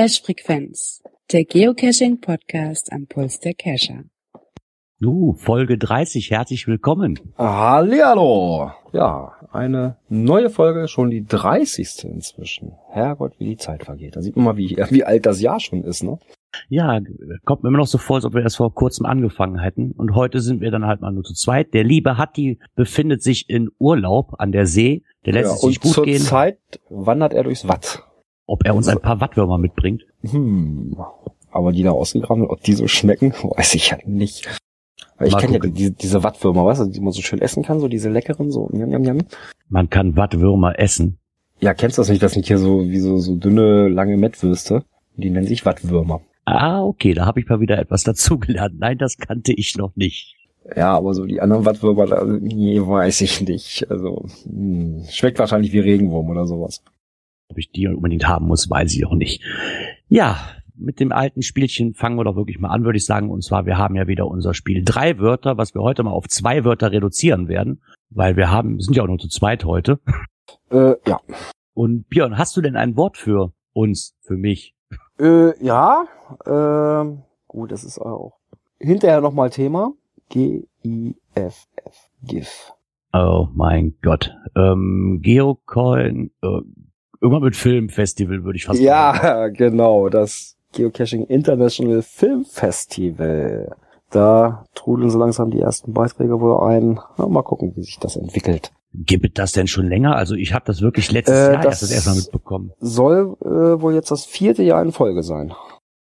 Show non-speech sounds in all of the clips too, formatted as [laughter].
Cache Frequenz, der Geocaching Podcast am Puls der Cacher. Uh, Folge 30, herzlich willkommen. Hallihallo! Ja, eine neue Folge, schon die 30. inzwischen. Herrgott, wie die Zeit vergeht. Da sieht man mal, wie, [laughs] wie alt das Jahr schon ist, ne? Ja, kommt mir immer noch so vor, als ob wir erst vor kurzem angefangen hätten. Und heute sind wir dann halt mal nur zu zweit. Der liebe Hatti befindet sich in Urlaub an der See. Der lässt ja, es sich und gut zur gehen. Zeit wandert er durchs Watt. Ob er uns ein paar Wattwürmer mitbringt. Hm. Aber die da ausgegraben, ob die so schmecken, [laughs] weiß ich ja nicht. Weil Ich kenne ja die, diese Wattwürmer, weißt du, die man so schön essen kann, so diese leckeren, so njam, njam, njam. Man kann Wattwürmer essen. Ja, kennst du das nicht? Das sind hier so wie so, so dünne, lange Mettwürste. Die nennen sich Wattwürmer. Ah, okay, da habe ich mal wieder etwas [laughs] dazugelernt. Nein, das kannte ich noch nicht. Ja, aber so die anderen Wattwürmer, nee, weiß ich nicht. Also, hm, schmeckt wahrscheinlich wie Regenwurm oder sowas. Ob ich die unbedingt haben muss, weiß ich auch nicht. Ja, mit dem alten Spielchen fangen wir doch wirklich mal an, würde ich sagen. Und zwar, wir haben ja wieder unser Spiel drei Wörter, was wir heute mal auf zwei Wörter reduzieren werden, weil wir haben, sind ja auch nur zu zweit heute. Äh, ja. Und Björn, hast du denn ein Wort für uns, für mich? Äh, ja, ähm, gut, das ist auch hinterher nochmal Thema. G-I-F-F. GIF. Oh mein Gott. Ähm, Geocoin, äh, irgendwann mit Filmfestival würde ich fast sagen. Ja, [laughs] genau, das Geocaching International Film Festival. Da trudeln so langsam die ersten Beiträge wohl ein. Na, mal gucken, wie sich das entwickelt. Gibt es das denn schon länger? Also ich habe das wirklich letztes Äh, Jahr erst das- das erste Mal mitbekommen. Soll äh, wohl jetzt das vierte Jahr in Folge sein.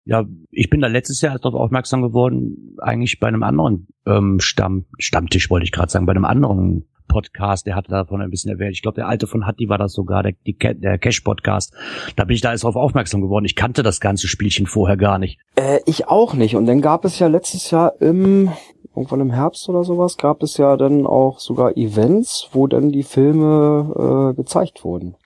Ja, ich bin da letztes Jahr erst darauf aufmerksam geworden, eigentlich bei einem anderen ähm, Stamm, Stammtisch wollte ich gerade sagen, bei einem anderen Podcast, der hatte davon ein bisschen erwähnt. Ich glaube, der alte von Hatti war das sogar, der, die, der Cash-Podcast. Da bin ich da erst darauf aufmerksam geworden. Ich kannte das ganze Spielchen vorher gar nicht. Äh, ich auch nicht. Und dann gab es ja letztes Jahr im, irgendwann im Herbst oder sowas, gab es ja dann auch sogar Events, wo dann die Filme äh, gezeigt wurden.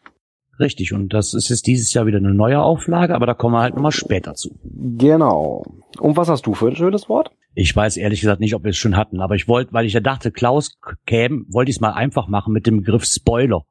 Richtig, und das ist jetzt dieses Jahr wieder eine neue Auflage, aber da kommen wir halt nochmal später zu. Genau. Und was hast du für ein schönes Wort? Ich weiß ehrlich gesagt nicht, ob wir es schon hatten, aber ich wollte, weil ich ja dachte, Klaus käme, wollte ich es mal einfach machen mit dem Begriff Spoiler.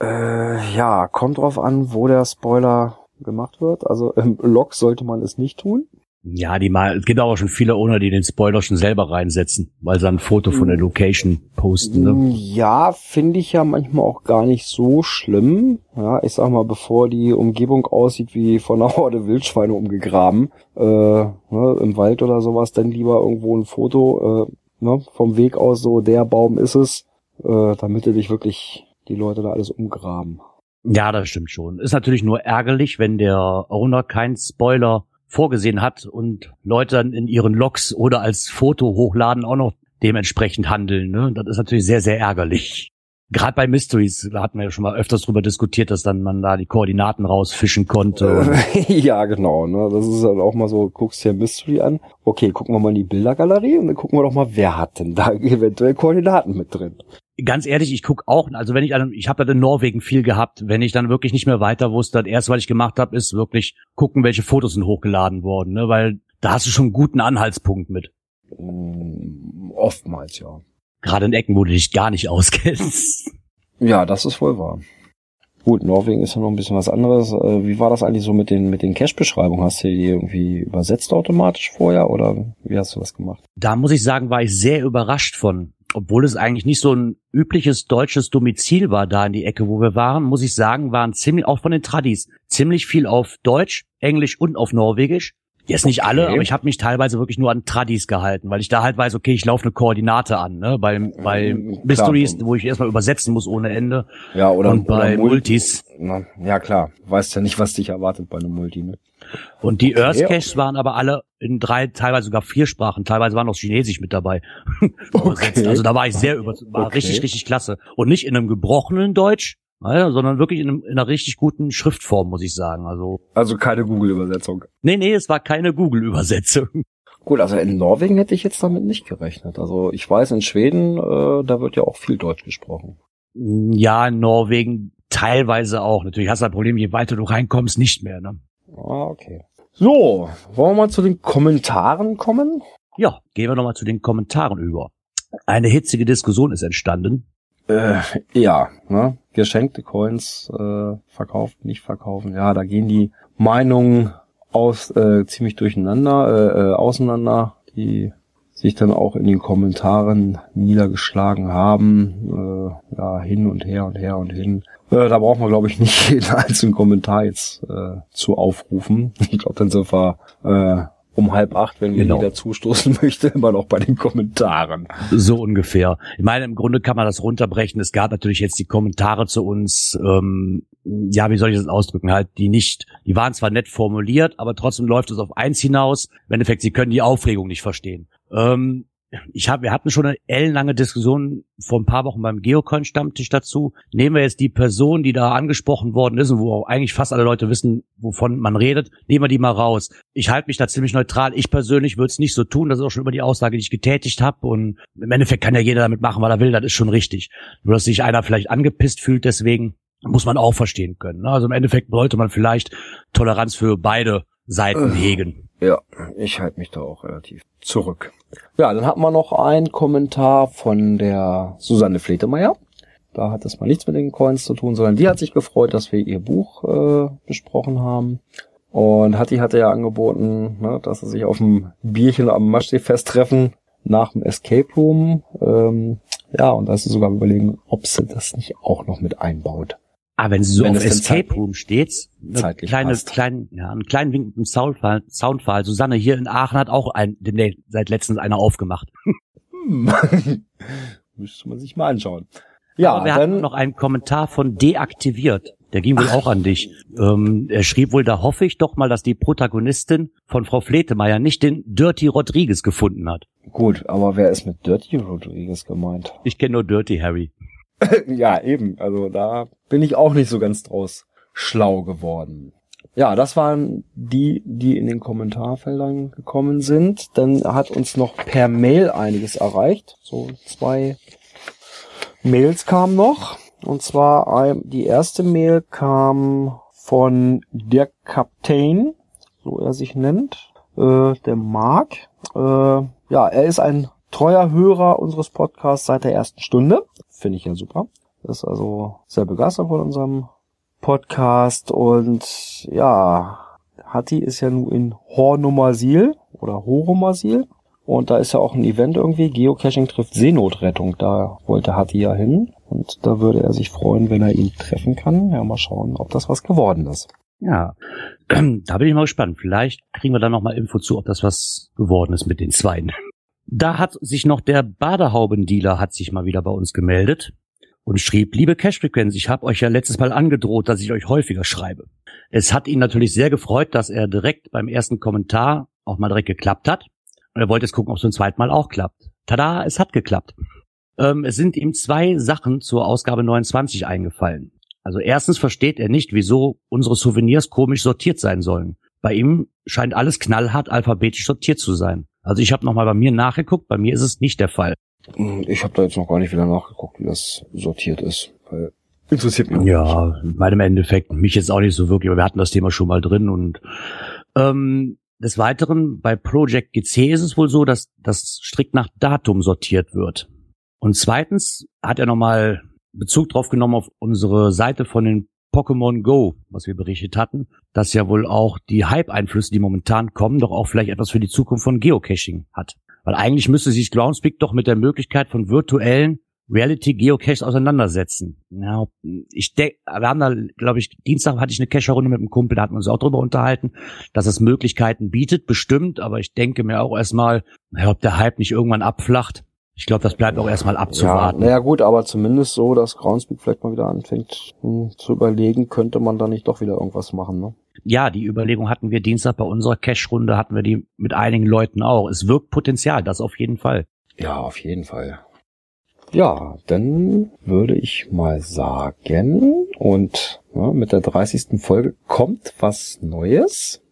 Äh, ja, kommt drauf an, wo der Spoiler gemacht wird. Also im Log sollte man es nicht tun. Ja, die mal, es gibt aber schon viele ohne, die den Spoiler schon selber reinsetzen, weil sie ein Foto von der Location posten. Ne? Ja, finde ich ja manchmal auch gar nicht so schlimm. Ja, ich sag mal, bevor die Umgebung aussieht wie von einer Horde Wildschweine umgegraben, äh, ne, im Wald oder sowas, dann lieber irgendwo ein Foto äh, ne, vom Weg aus so, der Baum ist es, äh, damit dich wirklich die Leute da alles umgraben. Ja, das stimmt schon. Ist natürlich nur ärgerlich, wenn der Owner keinen Spoiler vorgesehen hat und Leute dann in ihren Logs oder als Foto hochladen auch noch dementsprechend handeln. Ne? Das ist natürlich sehr, sehr ärgerlich. Gerade bei Mysteries, da hatten wir ja schon mal öfters drüber diskutiert, dass dann man da die Koordinaten rausfischen konnte. [laughs] Ja, genau. Ne? Das ist dann auch mal so, guckst dir Mystery an. Okay, gucken wir mal in die Bildergalerie und dann gucken wir doch mal, wer hat denn da [laughs] eventuell Koordinaten mit drin. Ganz ehrlich, ich guck auch, also wenn ich, ich habe das in Norwegen viel gehabt, wenn ich dann wirklich nicht mehr weiter wusste, das erste, was ich gemacht habe, ist wirklich gucken, welche Fotos sind hochgeladen worden, ne? weil da hast du schon einen guten Anhaltspunkt mit. Mm, Oftmals, ja. Gerade in Ecken, wo du dich gar nicht auskennst. Ja, das ist wohl wahr. Gut, Norwegen ist ja noch ein bisschen was anderes. Äh, Wie war das eigentlich so mit den, mit den Cache-Beschreibungen? Hast du die irgendwie übersetzt automatisch vorher oder wie hast du das gemacht? Da muss ich sagen, war ich sehr überrascht von. Obwohl es eigentlich nicht so ein übliches deutsches Domizil war da in die Ecke, wo wir waren, muss ich sagen, waren ziemlich, auch von den Tradis, ziemlich viel auf Deutsch, Englisch und auf Norwegisch. Jetzt nicht alle, Okay. aber ich habe mich teilweise wirklich nur an Tradis gehalten, weil ich da halt weiß, okay, ich laufe eine Koordinate an, ne? Bei, bei Mm, klar. Mysteries, wo ich erstmal übersetzen muss ohne Ende. Ja, oder, und bei oder Mul- Multis. Na, ja, klar. Weißt ja nicht, was dich erwartet bei einem Multi, ne? Und die Okay. Earth Caches waren aber alle in drei, teilweise sogar vier Sprachen. Teilweise waren auch Chinesisch mit dabei. [laughs] Übersetzt. Also da war ich sehr über, war Okay. richtig, richtig klasse. Und nicht in einem gebrochenen Deutsch, ja, sondern wirklich in, einem, in einer richtig guten Schriftform, muss ich sagen. Also, Also keine Google-Übersetzung. nee, nee, es war keine Google-Übersetzung. [laughs] Gut, also in Norwegen hätte ich jetzt damit nicht gerechnet. Also ich weiß, in Schweden, äh, da wird ja auch viel Deutsch gesprochen. Ja, in Norwegen teilweise auch. Natürlich hast du ein Problem, je weiter du reinkommst, nicht mehr, ne? Ah, okay. So, wollen wir mal zu den Kommentaren kommen? Ja, gehen wir nochmal zu den Kommentaren über. Eine hitzige Diskussion ist entstanden. Äh, ja, ne? geschenkte Coins äh, verkauft, nicht verkaufen. Ja, da gehen die Meinungen aus äh, ziemlich durcheinander, äh, äh, auseinander, die sich dann auch in den Kommentaren niedergeschlagen haben, äh, ja hin und her und her und hin. Äh, da braucht man, glaube ich, nicht [laughs] jeden einzelnen Kommentar jetzt äh, zu aufrufen. Ich glaube, dann sind wir äh, um halb acht, wenn genau. wieder zustoßen [laughs] möchte, immer noch bei den Kommentaren. So ungefähr. Ich meine, im Grunde kann man das runterbrechen. Es gab natürlich jetzt die Kommentare zu uns, ähm, ja, wie soll ich das ausdrücken, halt, die nicht, die waren zwar nett formuliert, aber trotzdem läuft es auf eins hinaus. Im Endeffekt, sie können die Aufregung nicht verstehen. Ähm, ich hab, wir hatten schon eine ellenlange Diskussion vor ein paar Wochen beim Geocoin-Stammtisch dazu. Nehmen wir jetzt die Person, die da angesprochen worden ist und wo auch eigentlich fast alle Leute wissen, wovon man redet, nehmen wir die mal raus. Ich halte mich da ziemlich neutral. Ich persönlich würde es nicht so tun. Das ist auch schon über die Aussage, die ich getätigt habe. Und im Endeffekt kann ja jeder damit machen, was er will. Das ist schon richtig. Nur, dass sich einer vielleicht angepisst fühlt, deswegen muss man auch verstehen können. Ne? Also im Endeffekt sollte man vielleicht Toleranz für beide Seiten äh, hegen. Ja, ich halte mich da auch relativ zurück. Ja, dann hat man noch einen Kommentar von der Susanne Fletemeier. Da hat es mal nichts mit den Coins zu tun, sondern die hat sich gefreut, dass wir ihr Buch äh, besprochen haben. Und Hatti hatte ja angeboten, ne, dass sie sich auf dem Bierchen am Maschsee-Fest treffen nach dem Escape Room. Ähm, ja, und da ist sie sogar überlegen, ob sie das nicht auch noch mit einbaut. Ah, wenn sie so wenn auf Escape Room steht, eine kleine, kleinen, ja, einen kleinen Wink mit dem Soundfall, Soundfall. Susanne hier in Aachen hat auch ein, seit letztens einer aufgemacht. Hm. [laughs] Müsste man sich mal anschauen. Ja, Aber wir dann hatten noch einen Kommentar von deaktiviert. Der ging wohl Ach. auch an dich. Ähm, er schrieb wohl, da hoffe ich doch mal, dass die Protagonistin von Frau Fletemeier nicht den Dirty Rodriguez gefunden hat. Gut, aber wer ist mit Dirty Rodriguez gemeint? Ich kenne nur Dirty Harry. [laughs] ja, eben. Also da bin ich auch nicht so ganz draus schlau geworden. Ja, das waren die, die in den Kommentarfeldern gekommen sind. Dann hat uns noch per Mail einiges erreicht. So zwei Mails kamen noch. Und zwar die erste Mail kam von der Kapitän, so er sich nennt, äh, der Mark. Äh, ja, er ist ein treuer Hörer unseres Podcasts seit der ersten Stunde. Finde ich ja super. Ist also sehr begeistert von unserem Podcast und ja, Hatti ist ja nun in Hornumasil oder Horomasil und da ist ja auch ein Event irgendwie, Geocaching trifft Seenotrettung, da wollte Hatti ja hin und da würde er sich freuen, wenn er ihn treffen kann. Ja, mal schauen, ob das was geworden ist. Ja, [clears throat] da bin ich mal gespannt. Vielleicht kriegen wir da noch mal Info zu, ob das was geworden ist mit den Zweien. Da hat sich noch der Badehaubendealer hat sich mal wieder bei uns gemeldet und schrieb, liebe Cashfrequenz, ich habe euch ja letztes Mal angedroht, dass ich euch häufiger schreibe. Es hat ihn natürlich sehr gefreut, dass er direkt beim ersten Kommentar auch mal direkt geklappt hat. Und er wollte jetzt gucken, ob es zum zweiten Mal auch klappt. Tada, es hat geklappt. Ähm, es sind ihm zwei Sachen zur Ausgabe 29 eingefallen. Also erstens versteht er nicht, wieso unsere Souvenirs komisch sortiert sein sollen. Bei ihm scheint alles knallhart alphabetisch sortiert zu sein. Also ich habe nochmal bei mir nachgeguckt, bei mir ist es nicht der Fall. Hm, ich habe da jetzt noch gar nicht wieder nachgeguckt, wie das sortiert ist. Weil interessiert mich. Ja, in meinem Endeffekt mich jetzt auch nicht so wirklich, aber wir hatten das Thema schon mal drin und ähm, des Weiteren bei Project GC ist es wohl so, dass das strikt nach Datum sortiert wird. Und zweitens hat er nochmal Bezug drauf genommen auf unsere Seite von den Pokémon Go, was wir berichtet hatten, dass ja wohl auch die Hype-Einflüsse, die momentan kommen, doch auch vielleicht etwas für die Zukunft von Geocaching hat. Weil eigentlich müsste sich Groundspeak doch mit der Möglichkeit von virtuellen Reality Geocaches auseinandersetzen. Ja, ich denke, wir haben da, glaube ich, Dienstag hatte ich eine Cacher-Runde mit einem Kumpel, da hatten wir uns auch drüber unterhalten, dass es Möglichkeiten bietet, bestimmt, aber ich denke mir auch erstmal, ob der Hype nicht irgendwann abflacht, ich glaube, das bleibt auch erstmal abzuwarten. Ja, naja gut, aber zumindest so, dass Groundspeak vielleicht mal wieder anfängt hm, zu überlegen, könnte man da nicht doch wieder irgendwas machen, ne? Ja, die Überlegung hatten wir Dienstag bei unserer Cash-Runde, hatten wir die mit einigen Leuten auch. Es wirkt Potenzial, das auf jeden Fall. Ja, auf jeden Fall. Ja, dann würde ich mal sagen, und ja, mit der 30. Folge kommt was Neues.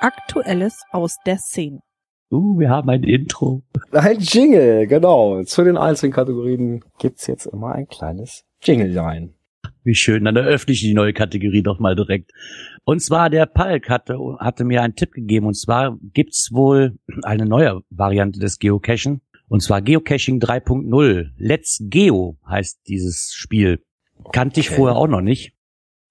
Aktuelles aus der Szene. Uh, wir haben ein Intro. Ein Jingle, genau. Zu den einzelnen Kategorien gibt's jetzt immer ein kleines Jingle-Line. Wie schön, dann eröffne ich die neue Kategorie doch mal direkt. Und zwar der Palk hatte, hatte mir einen Tipp gegeben. Und zwar gibt's wohl eine neue Variante des Geocachen. Und zwar Geocaching 3.0. Let's Geo heißt dieses Spiel. Kannte ich Okay. vorher auch noch nicht.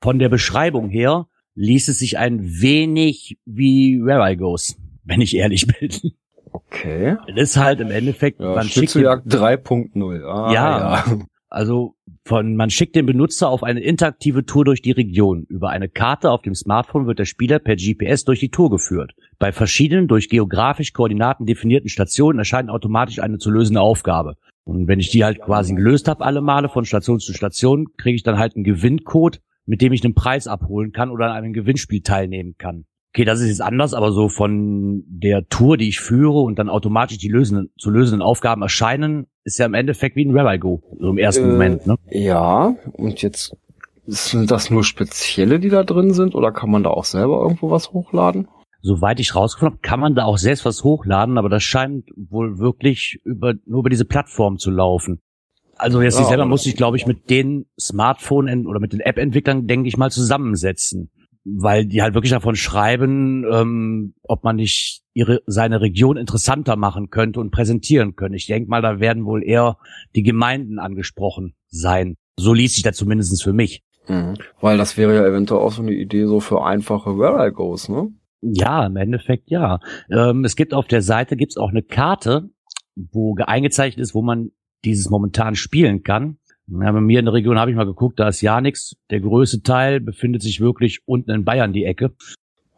Von der Beschreibung her ließ es sich ein wenig wie Where I Goes, wenn ich ehrlich bin. Okay. Es ist halt im Endeffekt, Ja, man schickt Schnitzeljagd 3.0. Ah, Ja. also von, man schickt den Benutzer auf eine interaktive Tour durch die Region. Über eine Karte auf dem Smartphone wird der Spieler per GPS durch die Tour geführt. Bei verschiedenen durch geografisch Koordinaten definierten Stationen erscheint automatisch eine zu lösende Aufgabe. Und wenn ich die halt quasi gelöst habe, alle Male von Station zu Station, kriege ich dann halt einen Gewinncode, mit dem ich einen Preis abholen kann oder an einem Gewinnspiel teilnehmen kann. Okay, das ist jetzt anders, aber so von der Tour, die ich führe und dann automatisch die lösenden, zu lösenden Aufgaben erscheinen, ist ja im Endeffekt wie ein Where I Go, so im ersten Äh, Moment, ne? Ja, und jetzt sind das nur spezielle, die da drin sind, oder kann man da auch selber irgendwo was hochladen? Soweit ich rausgefunden habe, kann man da auch selbst was hochladen, aber das scheint wohl wirklich über, nur über diese Plattform zu laufen. Also jetzt Ja, nicht selber muss ich, glaube ich, mit den Smartphone- oder mit den App-Entwicklern, denke ich mal, zusammensetzen. Weil die halt wirklich davon schreiben, ähm, ob man nicht ihre, seine Region interessanter machen könnte und präsentieren können. Ich denke mal, da werden wohl eher die Gemeinden angesprochen sein. So liest sich das zumindest für mich. Mhm. Weil das wäre ja eventuell auch so eine Idee so für einfache Where I Goes, ne? Ja, im Endeffekt ja. Ähm, es gibt auf der Seite gibt's auch eine Karte, wo ge- eingezeichnet ist, wo man dieses momentan spielen kann. Ja, bei mir in der Region habe ich mal geguckt, da ist ja nichts. Der größte Teil befindet sich wirklich unten in Bayern die Ecke.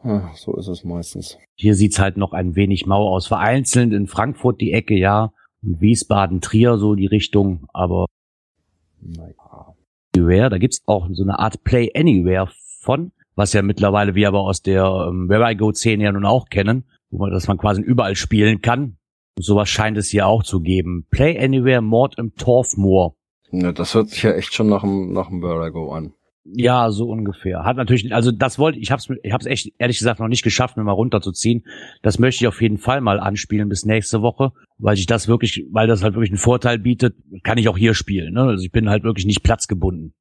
Ja, so ist es meistens. Hier sieht's halt noch ein wenig mau aus. Vereinzelt in Frankfurt die Ecke, ja. Und Wiesbaden, Trier, so die Richtung. Aber Naja. Anywhere, da gibt's auch so eine Art Play Anywhere von, was ja mittlerweile wir aber aus der ähm, Where I Go Szene ja nun auch kennen, wo man, dass man quasi überall spielen kann. Und sowas scheint es hier auch zu geben. Play Anywhere Mord im Torfmoor. Ja, das hört sich ja echt schon nach dem, nach dem Where I Go an. Ja, so ungefähr. Hat natürlich, also das wollte ich, hab's, ich hab's echt ehrlich gesagt noch nicht geschafft, mir mal runterzuziehen. Das möchte ich auf jeden Fall mal anspielen bis nächste Woche, weil ich das wirklich, weil das halt wirklich einen Vorteil bietet, kann ich auch hier spielen. Ne? Also ich bin halt wirklich nicht platzgebunden.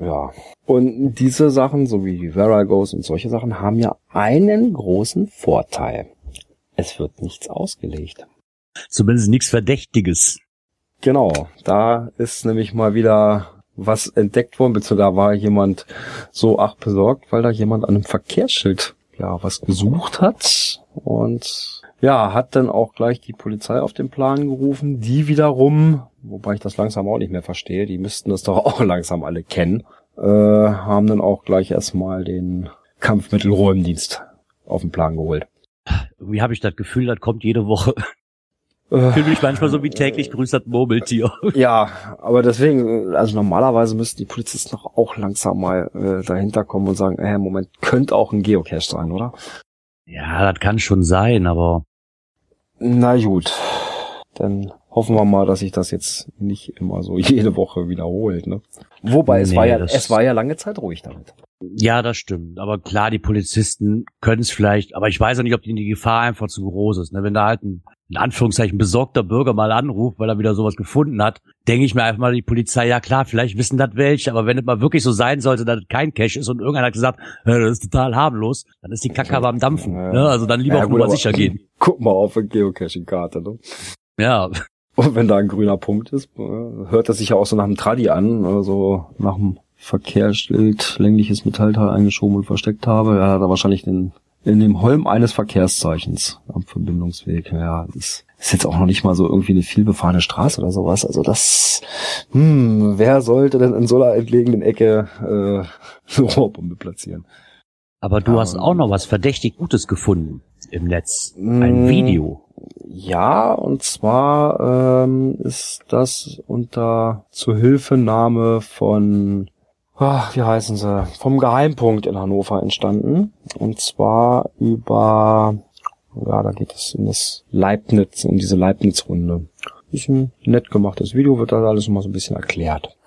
Ja. Und diese Sachen, so wie die Goes und solche Sachen, haben ja einen großen Vorteil. Es wird nichts ausgelegt. Zumindest nichts Verdächtiges. Genau, da ist nämlich mal wieder was entdeckt worden, beziehungsweise da war jemand so ach besorgt, weil da jemand an einem Verkehrsschild ja was gesucht hat und ja, hat dann auch gleich die Polizei auf den Plan gerufen, die wiederum, wobei ich das langsam auch nicht mehr verstehe, die müssten das doch [laughs] auch langsam alle kennen, äh, haben dann auch gleich erstmal den Kampfmittelräumdienst auf den Plan geholt. Irgendwie habe ich das Gefühl, das kommt jede Woche. Äh, Fühle mich manchmal so wie täglich grüßt das Murmeltier. [laughs] Ja, aber deswegen, also normalerweise müssten die Polizisten doch auch langsam mal äh, dahinter kommen und sagen, äh, Moment, könnte auch ein Geocache sein, oder? Ja, das kann schon sein, aber Na gut, dann hoffen wir mal, dass sich das jetzt nicht immer so [laughs] jede Woche wiederholt, ne? Wobei es Nee, war ja, es war ja lange Zeit ruhig damit. ja, das stimmt. Aber klar, die Polizisten können es vielleicht, aber ich weiß auch nicht, ob die die Gefahr einfach zu groß ist. Ne? Wenn da halt ein, in Anführungszeichen, besorgter Bürger mal anruft, weil er wieder sowas gefunden hat, denke ich mir einfach mal, die Polizei, ja klar, vielleicht wissen das welche, aber wenn es mal wirklich so sein sollte, dass es kein Cache ist und irgendeiner hat gesagt, äh, das ist total harmlos, dann ist die Kacke aber am Dampfen. Ja. Ne? Also dann lieber Ja, auf Nummer sicher gehen. [laughs] Guck mal auf eine Geocaching-Karte, ne? Ja, Und [laughs] wenn da ein grüner Punkt ist, äh, hört das sich ja auch so nach einem Tradi an, oder so nach einem Verkehrsschild, längliches Metallteil eingeschoben und versteckt habe. Ja, hat er wahrscheinlich den, in dem Holm eines Verkehrszeichens am Verbindungsweg. Ja, das ist jetzt auch noch nicht mal so irgendwie eine vielbefahrene Straße oder sowas. Also das, hm, wer sollte denn in so einer entlegenen Ecke äh, [laughs] eine Rohrbombe platzieren? aber du Ja, hast auch noch was verdächtig Gutes gefunden im Netz. Ein Video. Ja, und zwar ähm, ist das unter Zuhilfenahme von, ah, wie heißen sie, vom Geheimpunkt in Hannover entstanden. Und zwar über, ja, da geht es um das Leibniz, um diese Leibniz-Runde. Ist ein nett gemachtes Video, wird da alles mal so ein bisschen erklärt.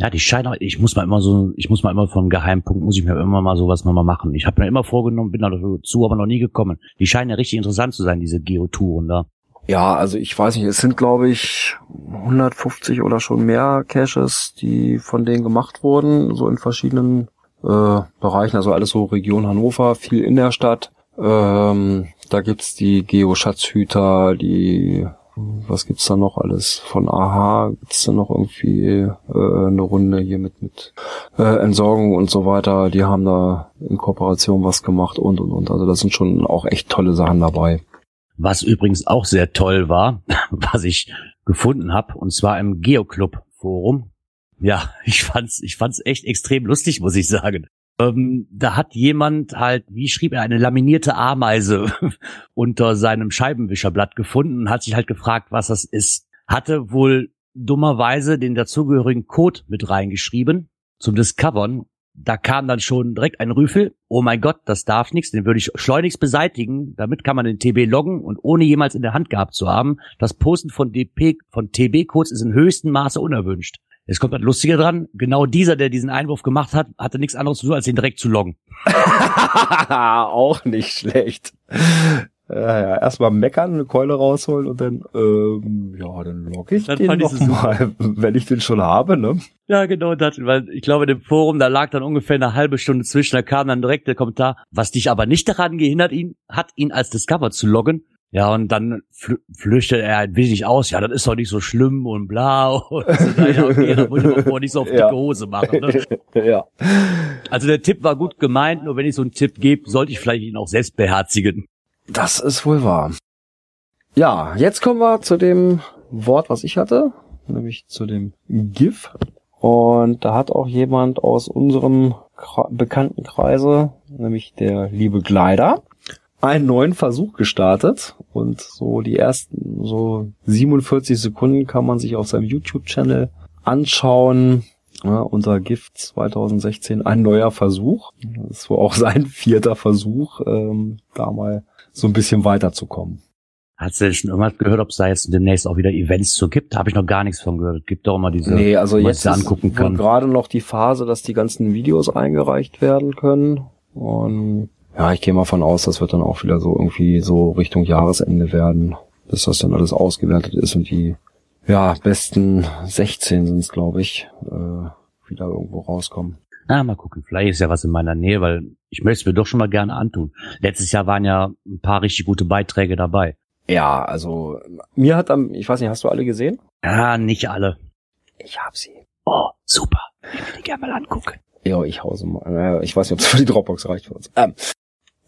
Ja, die scheinen, ich muss mal immer so, ich muss mal immer vom Geheimpunkt, muss ich mir immer mal sowas nochmal machen. Ich habe mir immer vorgenommen, bin dazu aber noch nie gekommen. Die scheinen ja richtig interessant zu sein, diese Geotouren da. Ja, also ich weiß nicht, es sind glaube ich 150 oder schon mehr Caches, die von denen gemacht wurden, so in verschiedenen äh, Bereichen, also alles so Region Hannover, viel in der Stadt. Ähm, da gibt's die Geo-Schatzhüter, die Was gibt's da noch alles? Von Aha gibt's da noch irgendwie äh, eine Runde hier mit mit äh, Entsorgung und so weiter. Die haben da in Kooperation was gemacht und und und. Also das sind schon auch echt tolle Sachen dabei. Was übrigens auch sehr toll war, [laughs] was ich gefunden habe, und zwar im Geoclub Forum. Ja, [laughs] ich fand's, ich fand's echt extrem lustig, muss ich sagen. Ähm, da hat jemand halt, wie schrieb er, eine laminierte Ameise [laughs] unter seinem Scheibenwischerblatt gefunden und hat sich halt gefragt, was das ist. Hatte wohl dummerweise den dazugehörigen Code mit reingeschrieben zum Discovern. Da kam dann schon direkt ein Rüffel. Oh mein Gott, das darf nichts. Den würde ich schleunigst beseitigen. Damit kann man den TB loggen und ohne jemals in der Hand gehabt zu haben. Das Posten von DP, von TB-Codes ist in höchstem Maße unerwünscht. Jetzt kommt das Lustige dran. Genau dieser, der diesen Einwurf gemacht hat, hatte nichts anderes zu tun, als ihn direkt zu loggen. [laughs] auch nicht schlecht. Ja, ja, erstmal meckern, eine Keule rausholen und dann, ähm, ja, dann logge ich Dann den es mal, [laughs] wenn ich den schon habe, ne? Ja, genau das, weil ich glaube, in dem Forum, da lag dann ungefähr eine halbe Stunde zwischen, da kam dann direkt der Kommentar, was dich aber nicht daran gehindert, ihn, hat ihn als Discover zu loggen. Ja, und dann flü flüchtet er ein wenig aus, ja, das ist doch nicht so schlimm und bla. [laughs] Und so, ja, okay, da muss ich mir vorher nicht so auf Ja. dicke Hose machen. Ne? [laughs] ja. Also der Tipp war gut gemeint, nur wenn ich so einen Tipp gebe, sollte ich vielleicht ihn auch selbst beherzigen. Das ist wohl wahr. Ja, jetzt kommen wir zu dem Wort, was ich hatte, nämlich zu dem GIF. Und da hat auch jemand aus unserem Kra Bekanntenkreise, nämlich der liebe Gleider, einen neuen Versuch gestartet. Und so die ersten so 47 Sekunden kann man sich auf seinem YouTube-Channel anschauen. Ja, unser GIF 2016, ein neuer Versuch. Das wohl auch [laughs] sein vierter Versuch, ähm, da mal so ein bisschen weiterzukommen. Hast du denn schon irgendwas gehört, ob es da jetzt demnächst auch wieder Events zu gibt? Da habe ich noch gar nichts von gehört. Es gibt doch immer diese, Nee, also jetzt ist angucken kann. gerade noch die Phase, dass die ganzen Videos eingereicht werden können. Und ja, ich gehe mal von aus, das wird dann auch wieder so irgendwie so Richtung Jahresende werden, bis das dann alles ausgewertet ist und die ja besten 16 sind es, glaube ich, äh, wieder irgendwo rauskommen. Na, mal gucken. Vielleicht ist ja was in meiner Nähe, weil ich möchte es mir doch schon mal gerne antun. Letztes Jahr waren ja ein paar richtig gute Beiträge dabei. Ja, also mir hat am, ich weiß nicht, hast du alle gesehen? Ja, nicht alle. Ich hab sie. Oh, super. Ich will die gerne mal angucken. Ja, ich hause mal. Ich weiß nicht, ob es für die Dropbox reicht für uns. Ähm,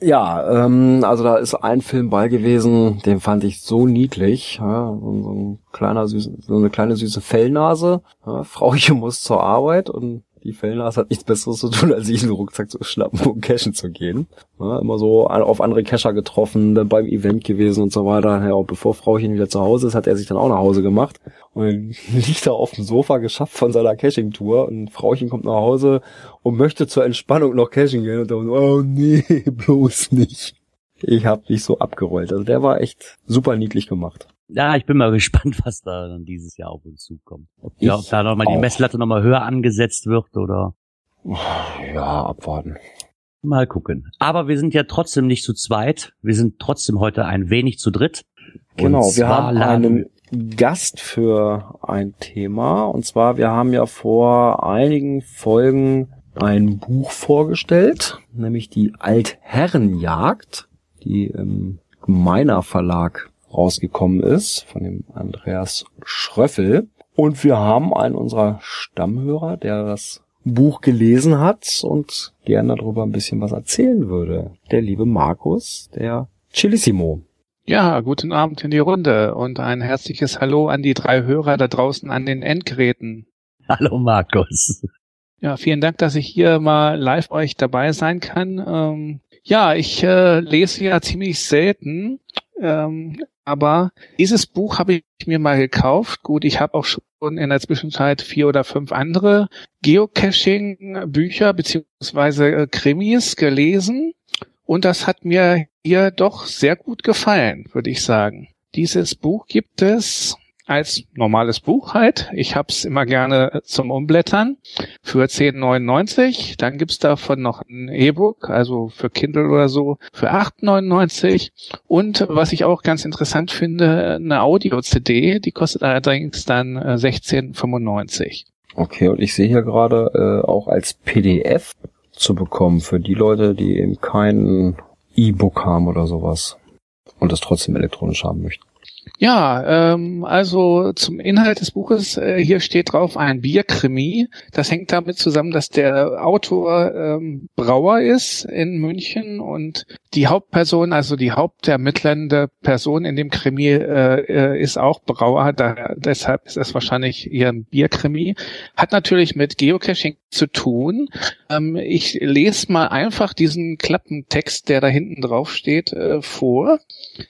ja, ähm, also da ist ein Film bei gewesen, den fand ich so niedlich. Ja, so, ein kleiner süß, so eine kleine süße Fellnase. Ja, Frauchen muss zur Arbeit und die Fellnase hat nichts Besseres zu tun, als sich in den Rucksack zu schnappen und cashen zu gehen. Ja, immer so auf andere Cacher getroffen, dann beim Event gewesen und so weiter. Ja, bevor Frauchen wieder zu Hause ist, hat er sich dann auch nach Hause gemacht. Und [laughs] liegt er auf dem Sofa geschafft von seiner Caching-Tour und Frauchen kommt nach Hause und möchte zur Entspannung noch cashen gehen und dann, oh nee, [laughs] bloß nicht. Ich hab mich so abgerollt. Also der war echt super niedlich gemacht. Ja, ich bin mal [laughs] gespannt, was da dann dieses Jahr auf uns zukommt. Ob, ja, ob da nochmal die. Messlatte nochmal höher angesetzt wird oder Ja, abwarten. mal gucken. Aber wir sind ja trotzdem nicht zu zweit. Wir sind trotzdem heute ein wenig zu dritt. Genau, wir haben einen Gast für ein Thema. Und zwar, wir haben ja vor einigen Folgen ein Buch vorgestellt, nämlich die Altherrenjagd, die im Meiner Verlag rausgekommen ist, von dem Andreas Schröffel. Und wir haben einen unserer Stammhörer, der das Buch gelesen hat und gerne darüber ein bisschen was erzählen würde. Der liebe Markus, der Chilissimo. Ja, guten Abend in die Runde und ein herzliches Hallo an die drei Hörer da draußen an den Endgeräten. Hallo Markus. Ja, vielen Dank, dass ich hier mal live euch dabei sein kann. Ähm, ja, ich äh, lese ja ziemlich selten, ähm, aber dieses Buch habe ich mir mal gekauft. Gut, ich habe auch schon in der Zwischenzeit vier oder fünf andere Geocaching-Bücher beziehungsweise äh, Krimis gelesen und das hat mir hier doch sehr gut gefallen, würde ich sagen. Dieses Buch gibt es als normales Buch halt. Ich hab's immer gerne zum Umblättern für 10,99. Dann gibt's davon noch ein E-Book, also für Kindle oder so, für 8,99. Und was ich auch ganz interessant finde, eine Audio-CD, die kostet allerdings dann äh, 16,95. Okay, und ich sehe hier gerade äh, auch als PDF zu bekommen für die Leute, die eben kein E-Book haben oder sowas und das trotzdem elektronisch haben möchten. Ja, ähm, also zum Inhalt des Buches, äh, hier steht drauf ein Bierkrimi. Das hängt damit zusammen, dass der Autor ähm, Brauer ist in München und die Hauptperson, also die hauptermittelnde Person in dem Krimi äh, äh, ist auch Brauer, da, deshalb ist es wahrscheinlich ihr Bierkrimi. Hat natürlich mit Geocaching zu tun. Ähm, ich lese mal einfach diesen Klappentext, der da hinten drauf steht, äh, vor.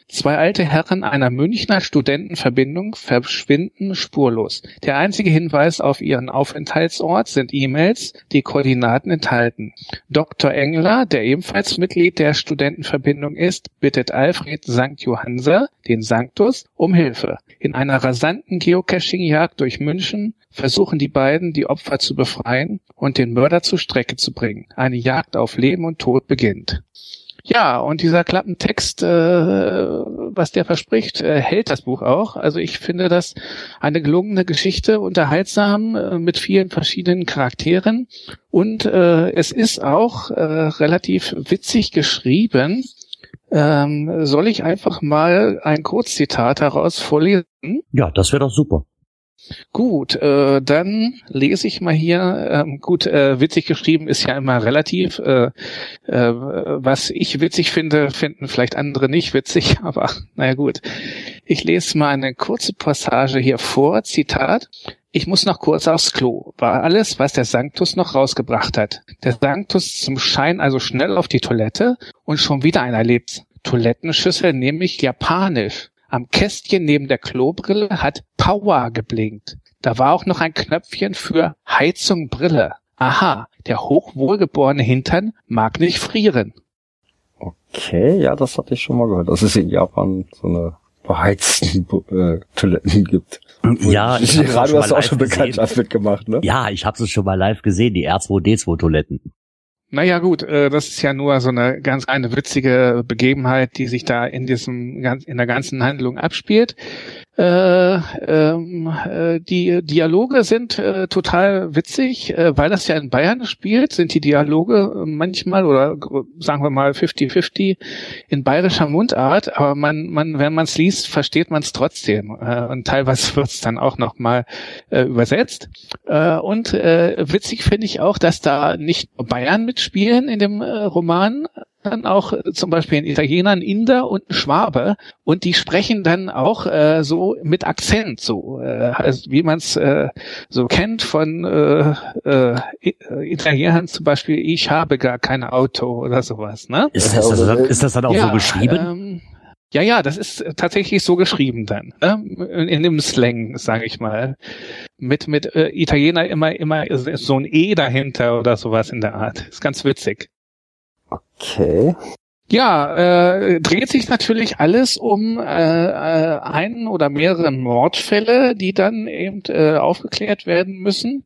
Zwei alte Herren einer Münchner Studentenverbindung verschwinden spurlos. Der einzige Hinweis auf ihren Aufenthaltsort sind E-Mails, die Koordinaten enthalten. Dr. Engler, der ebenfalls Mitglied der Studentenverbindung ist, bittet Alfred St. Johanser, den Sanctus, um Hilfe. In einer rasanten Geocaching-Jagd durch München versuchen die beiden, die Opfer zu befreien und den Mörder zur Strecke zu bringen. Eine Jagd auf Leben und Tod beginnt. Ja, und dieser Klappentext, äh, was der verspricht, äh, hält das Buch auch. Also ich finde das eine gelungene Geschichte, unterhaltsam, äh, mit vielen verschiedenen Charakteren. Und äh, es ist auch äh, relativ witzig geschrieben. Ähm, soll ich einfach mal ein Kurzzitat daraus vorlesen? Ja, das wäre doch super. Gut, äh, dann lese ich mal hier. Ähm, gut, äh, witzig geschrieben ist ja immer relativ. Äh, äh, was ich witzig finde, finden vielleicht andere nicht witzig, [laughs] aber naja gut. Ich lese mal eine kurze Passage hier vor. Zitat. Ich muss noch kurz aufs Klo. War alles, was der Sanctus noch rausgebracht hat. Der Sanctus zum Schein also schnell auf die Toilette und schon wieder ein Erlebt. Toilettenschüssel nämlich japanisch. Am Kästchen neben der Klobrille hat Power geblinkt. Da war auch noch ein Knöpfchen für Heizung Brille. Aha, der hochwohlgeborene Hintern mag nicht frieren. Okay, ja, das hatte ich schon mal gehört, dass es in Japan so eine beheizten äh, Toiletten gibt. [laughs] Ja, ich hab's gerade schon hast auch schon live gesehen. Bekanntschaft mitgemacht, ne? Ja, ich habe es schon mal live gesehen, die R2D2-Toiletten. Naja gut, äh, das ist ja nur so eine ganz eine witzige Begebenheit, die sich da in diesem in der ganzen Handlung abspielt. Äh, ähm, äh, die Dialoge sind äh, total witzig, äh, weil das ja in Bayern spielt, sind die Dialoge äh, manchmal oder gr- sagen wir mal 50-50 in bayerischer Mundart, aber man, man, wenn man es liest, versteht man es trotzdem. Äh, und teilweise [laughs] wird es dann auch nochmal äh, übersetzt. Äh, und äh, witzig finde ich auch, dass da nicht Bayern mitspielen in dem äh, Roman, dann auch äh, zum Beispiel ein Italiener, ein Inder und ein Schwabe und die sprechen dann auch äh, so mit Akzent, so äh, also wie man es äh, so kennt von äh, äh, äh, Italienern zum Beispiel, ich habe gar kein Auto oder sowas, ne? Ist, ist, das, dann- ist das dann auch so geschrieben? Ähm, ja, ja, das ist äh, tatsächlich so geschrieben dann, ne? in, in dem Slang, sage ich mal, mit mit äh, Italiener immer immer so ein E dahinter oder sowas in der Art. Ist ganz witzig. Okay. Ja, äh, dreht sich natürlich alles um äh, äh, einen oder mehrere Mordfälle, die dann eben äh, aufgeklärt werden müssen.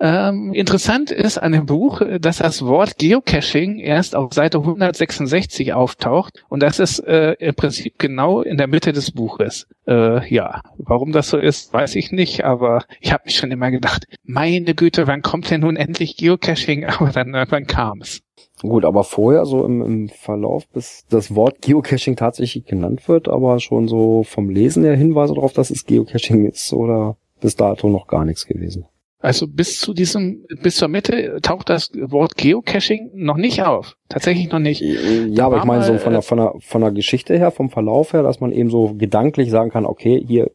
Ähm, interessant ist an dem Buch, dass das Wort Geocaching erst auf Seite 166 auftaucht und das ist äh, im Prinzip genau in der Mitte des Buches. Äh, ja, warum das so ist, weiß ich nicht, aber ich habe mich schon immer gedacht, meine Güte, wann kommt denn nun endlich Geocaching? [laughs] Aber dann irgendwann kam es. Gut, aber vorher so im, im Verlauf, bis das Wort Geocaching tatsächlich genannt wird, aber schon so vom Lesen der Hinweise darauf, dass es Geocaching ist oder bis dato noch gar nichts gewesen. Also bis zu diesem, bis zur Mitte taucht das Wort Geocaching noch nicht auf. Tatsächlich noch nicht. Ja, aber ich meine so von der, von der, von der Geschichte her, vom Verlauf her, dass man eben so gedanklich sagen kann, okay, hier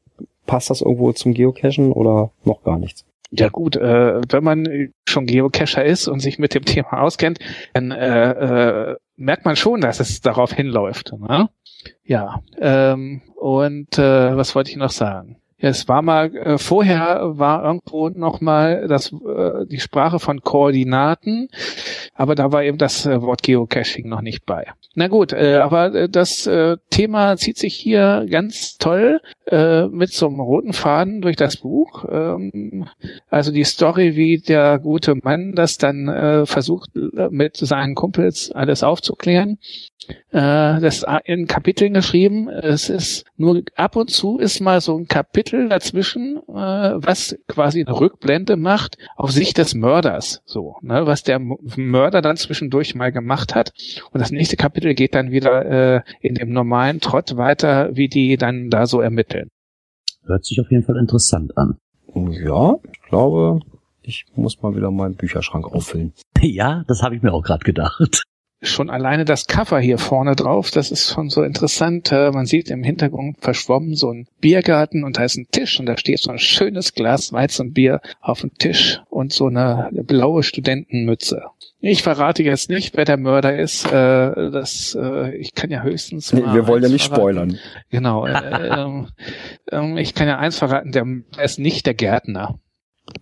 passt das irgendwo zum Geocachen oder noch gar nichts. Ja gut, äh, wenn man schon Geocacher ist und sich mit dem [laughs] Thema auskennt, dann äh, äh, merkt man schon, dass es darauf hinläuft. Ne? Ja, ähm, und äh, was wollte ich noch sagen? Ja, es war mal äh, vorher war irgendwo noch mal das äh, die Sprache von Koordinaten, aber da war eben das äh, Wort Geocaching noch nicht bei. Na gut, äh, aber äh, das äh, Thema zieht sich hier ganz toll äh, mit so einem roten Faden durch das Buch. Ähm, also die Story, wie der gute Mann das dann äh, versucht äh, mit seinen Kumpels alles aufzuklären. Äh, das in Kapiteln geschrieben. Es ist nur ab und zu ist mal so ein Kapitel dazwischen, äh, was quasi eine Rückblende macht auf Sicht des Mörders, so, ne, was der Mörder dann zwischendurch mal gemacht hat. Und das nächste Kapitel geht dann wieder äh, in dem normalen Trott weiter, wie die dann da so ermitteln. Hört sich auf jeden Fall interessant an. Ja, ich glaube, ich muss mal wieder meinen Bücherschrank auffüllen. [laughs] Ja, das habe ich mir auch gerade gedacht. Schon alleine das Cover hier vorne drauf, das ist schon so interessant. Äh, man sieht im Hintergrund verschwommen so ein Biergarten und da ist ein Tisch und da steht so ein schönes Glas Weizenbier auf dem Tisch und so eine blaue Studentenmütze. Ich verrate jetzt nicht, wer der Mörder ist. Äh, das, äh, ich kann ja höchstens. Nee, wir wollen ja nicht verraten. spoilern. Genau. Äh, ähm, ähm, ich kann ja eins verraten, der ist nicht der Gärtner.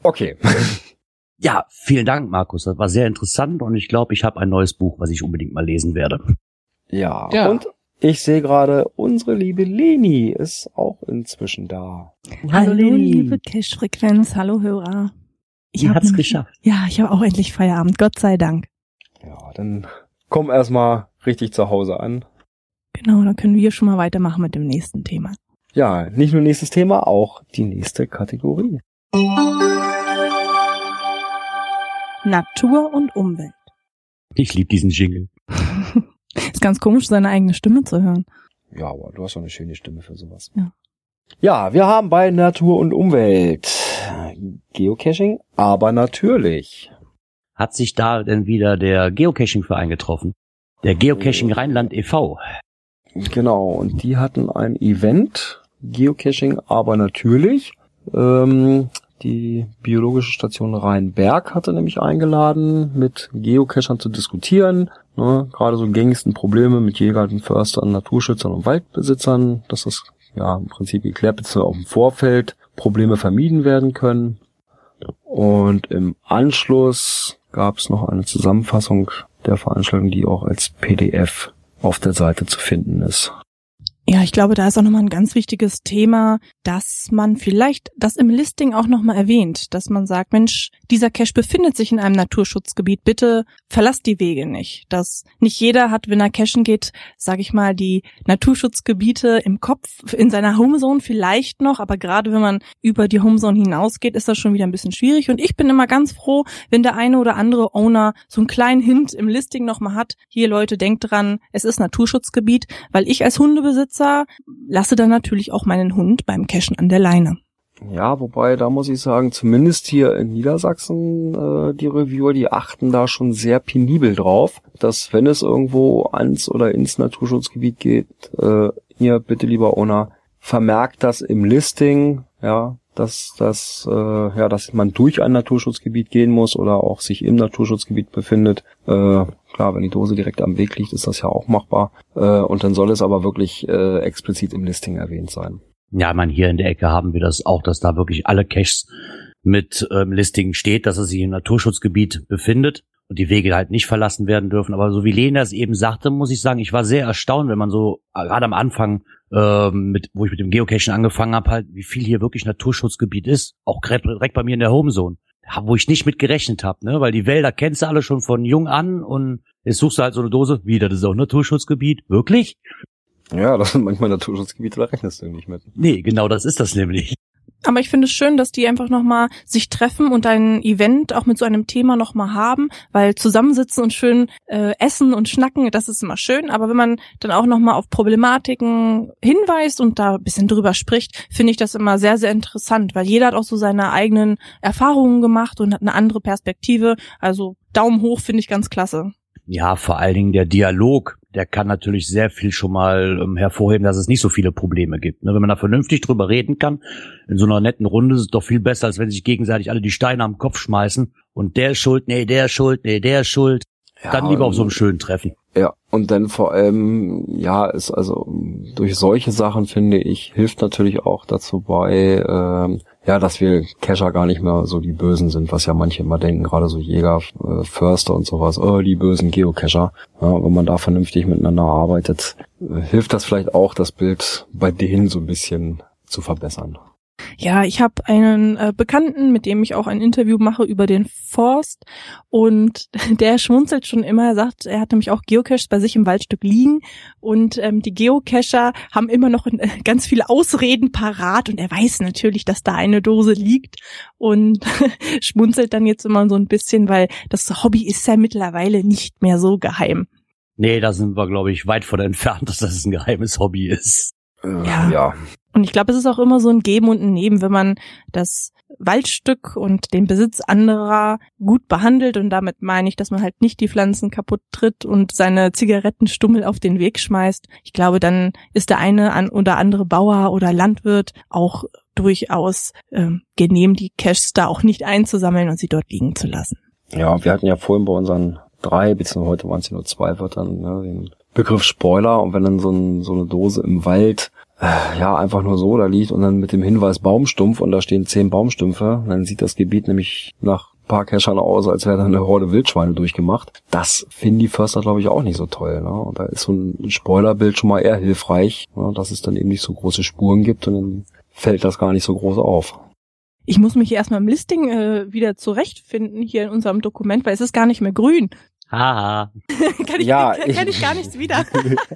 Okay. Ja, vielen Dank, Markus. Das war sehr interessant und ich glaube, ich habe ein neues Buch, was ich unbedingt mal lesen werde. Ja, Ja. und ich sehe gerade, unsere liebe Leni ist auch inzwischen da. Hallo, liebe Cash-Frequenz, hallo Hörer. Ich Sie hab hat's nämlich- geschafft. Ja, ich habe auch endlich Feierabend, Gott sei Dank. Ja, dann komm erstmal richtig zu Hause an. Genau, dann können wir schon mal weitermachen mit dem nächsten Thema. Ja, nicht nur nächstes Thema, auch die nächste Kategorie. Natur und Umwelt. Ich liebe diesen Jingle. [laughs] Ist ganz komisch, seine eigene Stimme zu hören. Ja, aber du hast schon eine schöne Stimme für sowas. Ja. Ja, wir haben bei Natur und Umwelt Geocaching, aber natürlich. Hat sich da denn wieder der Geocaching-Verein getroffen? Der Geocaching Rheinland e e.V. Genau, und die hatten ein Event, Geocaching, aber natürlich. Ähm, die biologische Station Rheinberg hatte nämlich eingeladen, mit Geocachern zu diskutieren. Ne, gerade so gängigsten Probleme mit Jägern, Förstern, Naturschützern und Waldbesitzern, dass das ja im Prinzip geklärt bzw. auch im Vorfeld Probleme vermieden werden können. Und im Anschluss gab es noch eine Zusammenfassung der Veranstaltung, die auch als PDF auf der Seite zu finden ist. Ja, ich glaube, da ist auch nochmal ein ganz wichtiges Thema, dass man vielleicht das im Listing auch nochmal erwähnt, dass man sagt, Mensch, dieser Cache befindet sich in einem Naturschutzgebiet, bitte verlasst die Wege nicht. Dass nicht jeder hat, wenn er cachen geht, sage ich mal, die Naturschutzgebiete im Kopf, in seiner Homezone vielleicht noch, aber gerade wenn man über die Homezone hinausgeht, ist das schon wieder ein bisschen schwierig. Und ich bin immer ganz froh, wenn der eine oder andere Owner so einen kleinen Hint im Listing nochmal hat. Hier Leute, denkt dran, es ist Naturschutzgebiet, weil ich als Hundebesitzer lasse dann natürlich auch meinen Hund beim Cashen an der Leine. Ja, wobei, da muss ich sagen, zumindest hier in Niedersachsen, äh, die Reviewer, die achten da schon sehr penibel drauf, dass wenn es irgendwo ans oder ins Naturschutzgebiet geht, äh, ihr bitte lieber Owner, vermerkt das im Listing, ja, dass das, äh, ja, dass man durch ein Naturschutzgebiet gehen muss oder auch sich im Naturschutzgebiet befindet. Äh, klar, wenn die Dose direkt am Weg liegt, ist das ja auch machbar. Äh, und dann soll es aber wirklich äh, explizit im Listing erwähnt sein. Ja, man hier in der Ecke haben wir das auch, dass da wirklich alle Caches mit ähm, Listing steht, dass er sich im Naturschutzgebiet befindet und die Wege halt nicht verlassen werden dürfen. Aber so wie Lena es eben sagte, muss ich sagen, ich war sehr erstaunt, wenn man so äh, gerade am Anfang, ähm, mit, wo ich mit dem Geocachen angefangen habe, halt, wie viel hier wirklich Naturschutzgebiet ist. Auch direkt bei mir in der Homezone. Wo ich nicht mit gerechnet habe, ne? Weil die Wälder kennst du alle schon von jung an und jetzt suchst du halt so eine Dose, wieder, das ist auch Naturschutzgebiet. Wirklich? Ja, [laughs] das sind manchmal Naturschutzgebiete, da rechnest du nicht mit. Nee, genau das ist das nämlich. Aber ich finde es schön, dass die einfach nochmal sich treffen und ein Event auch mit so einem Thema nochmal haben, weil zusammensitzen und schön äh, essen und schnacken, das ist immer schön. Aber wenn man dann auch nochmal auf Problematiken hinweist und da ein bisschen drüber spricht, finde ich das immer sehr, sehr interessant, weil jeder hat auch so seine eigenen Erfahrungen gemacht und hat eine andere Perspektive. Also Daumen hoch finde ich ganz klasse. Ja, vor allen Dingen der Dialog, der kann natürlich sehr viel schon mal ähm, hervorheben, dass es nicht so viele Probleme gibt. Ne, wenn man da vernünftig drüber reden kann, in so einer netten Runde ist es doch viel besser, als wenn sich gegenseitig alle die Steine am Kopf schmeißen und der ist schuld, nee, der ist schuld, nee, der ist schuld. Dann lieber auf so einem schönen Treffen. Ja, und dann vor allem, ja, ist also durch solche Sachen, finde ich, hilft natürlich auch dazu bei, ähm, ja, dass wir Cacher gar nicht mehr so die Bösen sind, was ja manche immer denken, gerade so Jäger, äh, Förster und sowas, oh, die bösen Geocacher. Ja, wenn man da vernünftig miteinander arbeitet, äh, hilft das vielleicht auch, das Bild bei denen so ein bisschen zu verbessern. Ja, ich habe einen äh, Bekannten, mit dem ich auch ein Interview mache über den Forst und [laughs] der schmunzelt schon immer, er sagt, er hat nämlich auch Geocaches bei sich im Waldstück liegen und ähm, die Geocacher haben immer noch äh, ganz viele Ausreden parat und er weiß natürlich, dass da eine Dose liegt und [laughs] schmunzelt dann jetzt immer so ein bisschen, weil das Hobby ist ja mittlerweile nicht mehr so geheim. Nee, da sind wir, glaube ich, weit von entfernt, [laughs] dass das ein geheimes Hobby ist. Äh, Ja. ja. Und ich glaube, es ist auch immer so ein Geben und ein Nehmen, wenn man das Waldstück und den Besitz anderer gut behandelt. Und damit meine ich, dass man halt nicht die Pflanzen kaputt tritt und seine Zigarettenstummel auf den Weg schmeißt. Ich glaube, dann ist der eine oder andere Bauer oder Landwirt auch durchaus ähm, genehm, die Caches da auch nicht einzusammeln und sie dort liegen zu lassen. Ja, wir hatten ja vorhin bei unseren drei, beziehungsweise heute waren es ja nur zwei Wörtern, ne, den Begriff Spoiler. Und wenn dann so, ein, so eine Dose im Wald äh, ja einfach nur so da liegt und dann mit dem Hinweis Baumstumpf und da stehen zehn Baumstümpfe, dann sieht das Gebiet nämlich nach Cachern aus, als wäre da eine Horde Wildschweine durchgemacht. Das finden die Förster, glaube ich, auch nicht so toll. Ne? Und da ist so ein Spoilerbild schon mal eher hilfreich, ne? dass es dann eben nicht so große Spuren gibt und dann fällt das gar nicht so groß auf. Ich muss mich erstmal im Listing äh, wieder zurechtfinden hier in unserem Dokument, weil es ist gar nicht mehr grün. Haha. [laughs] kann ich, Ja, kann, ich- kann ich gar nichts [laughs] wieder.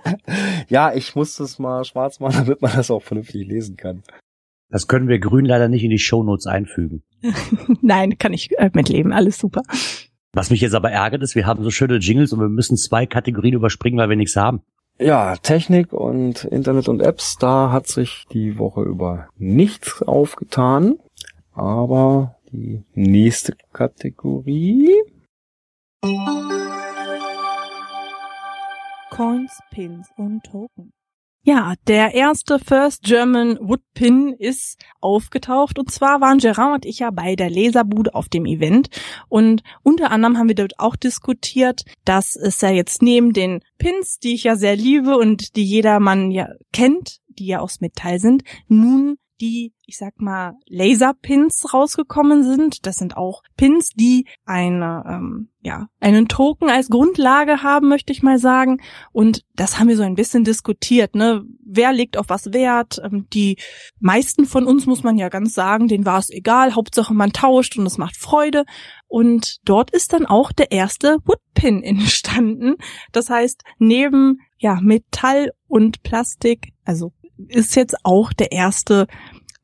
[laughs] ja, ich muss das mal schwarz machen, damit man das auch vernünftig lesen kann. Das können wir grün leider nicht in die Shownotes einfügen. Nein, kann ich äh, mitleben. Alles super. Was mich jetzt aber ärgert, ist, wir haben so schöne Jingles und wir müssen zwei Kategorien überspringen, weil wir nichts haben. Ja, Technik und Internet und Apps, da hat sich die Woche über nichts aufgetan. Aber die nächste Kategorie. Coins, Pins und Token. Ja, der erste First German Woodpin ist aufgetaucht und zwar waren Gerard und ich ja bei der Laserbude auf dem Event und unter anderem haben wir dort auch diskutiert, dass es ja jetzt neben den Pins, die ich ja sehr liebe und die jedermann ja kennt, die ja aus Metall sind, nun die, ich sag mal, Laserpins rausgekommen sind. Das sind auch Pins, die eine, ähm, ja, einen Token als Grundlage haben, möchte ich mal sagen. Und das haben wir so ein bisschen diskutiert, ne? Wer legt auf was Wert? Ähm, die meisten von uns, muss man ja ganz sagen, denen war es egal. Hauptsache man tauscht und es macht Freude. Und dort ist dann auch der erste Woodpin [laughs] entstanden. Das heißt, neben, ja, Metall und Plastik, also ist jetzt auch der erste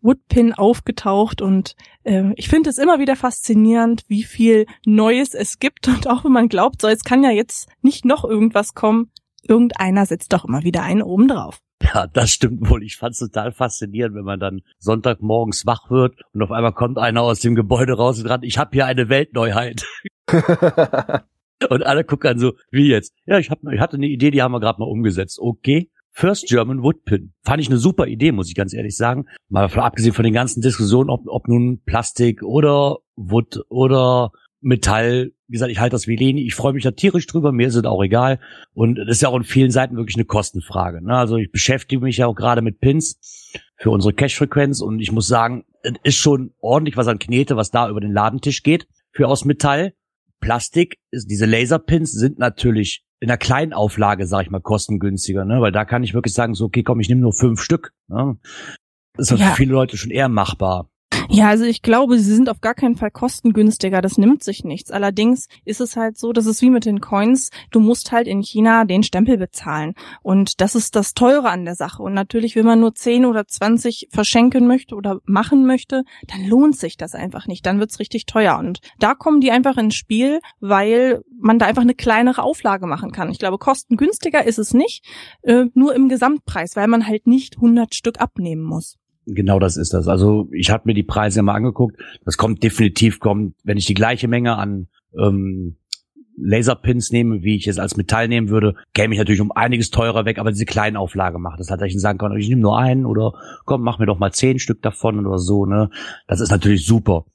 Woodpin aufgetaucht und äh, ich finde es immer wieder faszinierend, wie viel Neues es gibt und auch wenn man glaubt, so jetzt kann ja jetzt nicht noch irgendwas kommen, irgendeiner setzt doch immer wieder einen oben drauf. Ja, das stimmt wohl. Ich fand's total faszinierend, wenn man dann Sonntagmorgens wach wird und auf einmal kommt einer aus dem Gebäude raus und dran, ich habe hier eine Weltneuheit. [laughs] Und alle gucken dann so, wie jetzt? Ja, ich, hab, ich hatte eine Idee, die haben wir gerade mal umgesetzt. Okay. First German Woodpin. Fand ich eine super Idee, muss ich ganz ehrlich sagen. Mal abgesehen von den ganzen Diskussionen, ob, ob nun Plastik oder Wood oder Metall. Wie gesagt, ich halte das wie Leni. Ich freue mich da tierisch drüber. Mir ist es auch egal. Und das ist ja auch in vielen Seiten wirklich eine Kostenfrage. Ne? Also ich beschäftige mich ja auch gerade mit Pins für unsere Cache-Frequenz und ich muss sagen, es ist schon ordentlich was an Knete, was da über den Ladentisch geht für aus Metall. Plastik, ist, diese Laserpins sind natürlich in einer kleinen Auflage, sag ich mal, kostengünstiger, ne? Weil da kann ich wirklich sagen, so, okay, komm, ich nehme nur fünf Stück. Ne? Das ist Ja. für viele Leute schon eher machbar. Ja, also ich glaube, sie sind auf gar keinen Fall kostengünstiger. Das nimmt sich nichts. Allerdings ist es halt so, das ist wie mit den Coins. Du musst halt in China den Stempel bezahlen. Und das ist das Teure an der Sache. Und natürlich, wenn man nur 10 oder 20 verschenken möchte oder machen möchte, dann lohnt sich das einfach nicht. Dann wird's richtig teuer. Und da kommen die einfach ins Spiel, weil man da einfach eine kleinere Auflage machen kann. Ich glaube, kostengünstiger ist es nicht, äh, nur im Gesamtpreis, weil man halt nicht 100 Stück abnehmen muss. Genau das ist das. Also ich habe mir die Preise mal angeguckt. Das kommt definitiv, kommt, wenn ich die gleiche Menge an ähm, Laserpins nehme, wie ich es als Metall nehmen würde, käme ich natürlich um einiges teurer weg, aber diese kleinen Auflage macht. Das hat, ich sagen kann, ich nehme nur einen oder komm, mach mir doch mal zehn Stück davon oder so. Ne, das ist natürlich super.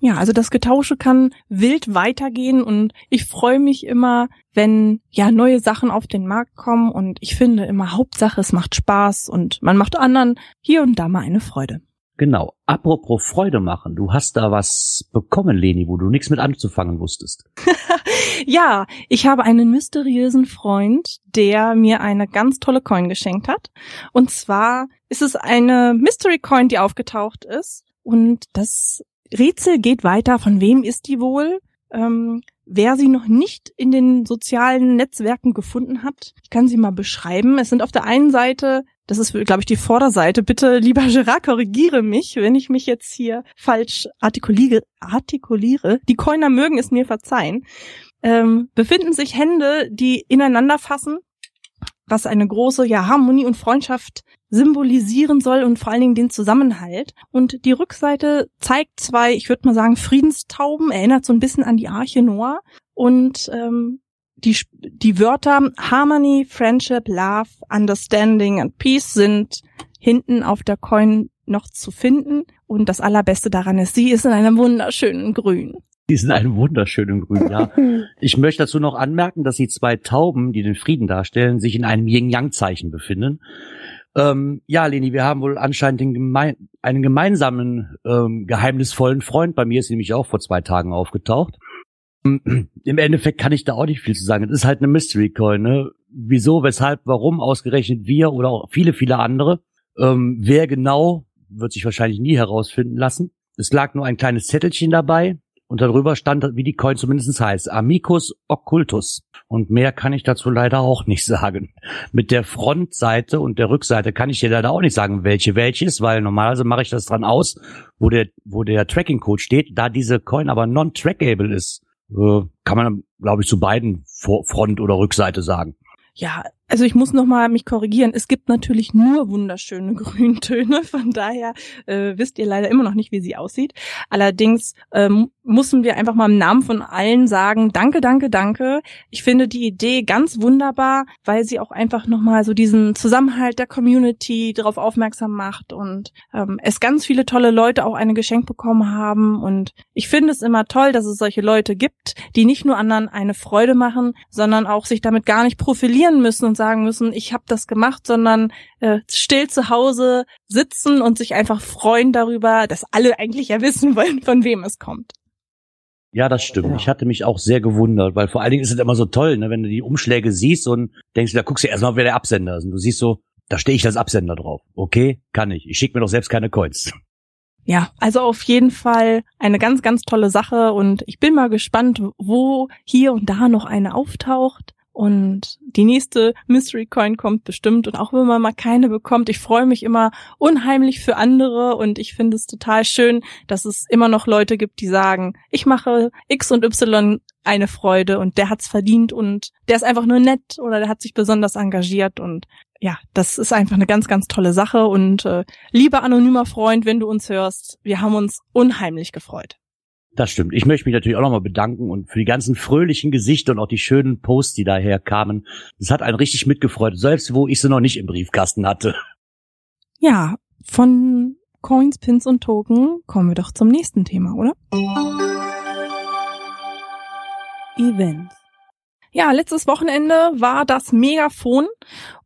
Ja, also das Getausche kann wild weitergehen und ich freue mich immer, wenn ja neue Sachen auf den Markt kommen und ich finde immer Hauptsache es macht Spaß und man macht anderen hier und da mal eine Freude. Genau. Apropos Freude machen, du hast da was bekommen, Leni, wo du nichts mit anzufangen wusstest. [laughs] Ja, ich habe einen mysteriösen Freund, der mir eine ganz tolle Coin geschenkt hat. Und zwar ist es eine Mystery Coin, die aufgetaucht ist. Und das Rätsel geht weiter. Von wem ist die wohl? Ähm, wer sie noch nicht in den sozialen Netzwerken gefunden hat, ich kann sie mal beschreiben. Es sind auf der einen Seite, das ist, glaube ich, die Vorderseite. Bitte, lieber Gerard, korrigiere mich, wenn ich mich jetzt hier falsch artikuliere. artikuliere. Die Coiner mögen es mir verzeihen. Ähm, befinden sich Hände, die ineinander fassen, was eine große ja, Harmonie und Freundschaft symbolisieren soll und vor allen Dingen den Zusammenhalt. Und die Rückseite zeigt zwei, ich würde mal sagen, Friedenstauben, erinnert so ein bisschen an die Arche Noah. Und ähm, die, die Wörter Harmony, Friendship, Love, Understanding and Peace sind hinten auf der Coin noch zu finden. Und das Allerbeste daran ist, sie ist in einem wunderschönen Grün. Die sind ein wunderschönen Grün, ja. [laughs] Ich möchte dazu noch anmerken, dass die zwei Tauben, die den Frieden darstellen, sich in einem Yin-Yang-Zeichen befinden. Ähm, ja, Leni, wir haben wohl anscheinend gemein einen gemeinsamen ähm, geheimnisvollen Freund. Bei mir ist nämlich auch vor zwei Tagen aufgetaucht. Im Endeffekt kann ich da auch nicht viel zu sagen. Es ist halt eine Mystery Coin. Ne? Wieso, weshalb, warum ausgerechnet wir oder auch viele, viele andere. Ähm, wer genau, wird sich wahrscheinlich nie herausfinden lassen. Es lag nur ein kleines Zettelchen dabei, und darüber stand, wie die Coin zumindest heißt, Amicus Occultus. Und mehr kann ich dazu leider auch nicht [laughs] sagen. Mit der Frontseite und der Rückseite kann ich dir leider auch nicht sagen, welche welche ist, weil normalerweise mache ich das dran aus, wo der, wo der Tracking-Code steht. Da diese Coin aber non-trackable ist, äh, kann man, glaube ich, zu beiden Front- oder Rückseite sagen. Ja, also ich muss noch mal mich korrigieren. Es gibt natürlich nur wunderschöne [laughs] Grüntöne. Von daher äh, wisst ihr leider immer noch nicht, wie sie aussieht. Allerdings ähm, müssen wir einfach mal im Namen von allen sagen, danke, danke, danke. Ich finde die Idee ganz wunderbar, weil sie auch einfach noch mal so diesen Zusammenhalt der Community darauf aufmerksam macht und ähm, es ganz viele tolle Leute auch eine Geschenk bekommen haben. Und ich finde es immer toll, dass es solche Leute gibt, die nicht nur anderen eine Freude machen, sondern auch sich damit gar nicht profilieren müssen und sagen müssen, ich habe das gemacht, sondern äh, still zu Hause sitzen und sich einfach freuen darüber, dass alle eigentlich ja wissen wollen, von wem es kommt. Ja, das stimmt. Ja. Ich hatte mich auch sehr gewundert, weil vor allen Dingen ist es immer so toll, ne, wenn du die Umschläge siehst und denkst, da guckst du erstmal, wer der Absender ist. Und du siehst so, da stehe ich als Absender drauf. Okay, kann ich. Ich schicke mir doch selbst keine Coins. Ja, also auf jeden Fall eine ganz, ganz tolle Sache und ich bin mal gespannt, wo hier und da noch eine auftaucht. Und die nächste Mystery Coin kommt bestimmt. Und auch wenn man mal keine bekommt, ich freue mich immer unheimlich für andere. Und ich finde es total schön, dass es immer noch Leute gibt, die sagen, ich mache X und Y eine Freude und der hat's verdient und der ist einfach nur nett oder der hat sich besonders engagiert und ja, das ist einfach eine ganz, ganz tolle Sache und äh, lieber anonymer Freund, wenn du uns hörst, wir haben uns unheimlich gefreut. Das stimmt. Ich möchte mich natürlich auch nochmal bedanken und für die ganzen fröhlichen Gesichter und auch die schönen Posts, die daher kamen. Das hat einen richtig mitgefreut, selbst wo ich sie noch nicht im Briefkasten hatte. Ja, von Coins, Pins und Token kommen wir doch zum nächsten Thema, oder? Events. Ja, letztes Wochenende war das Megafon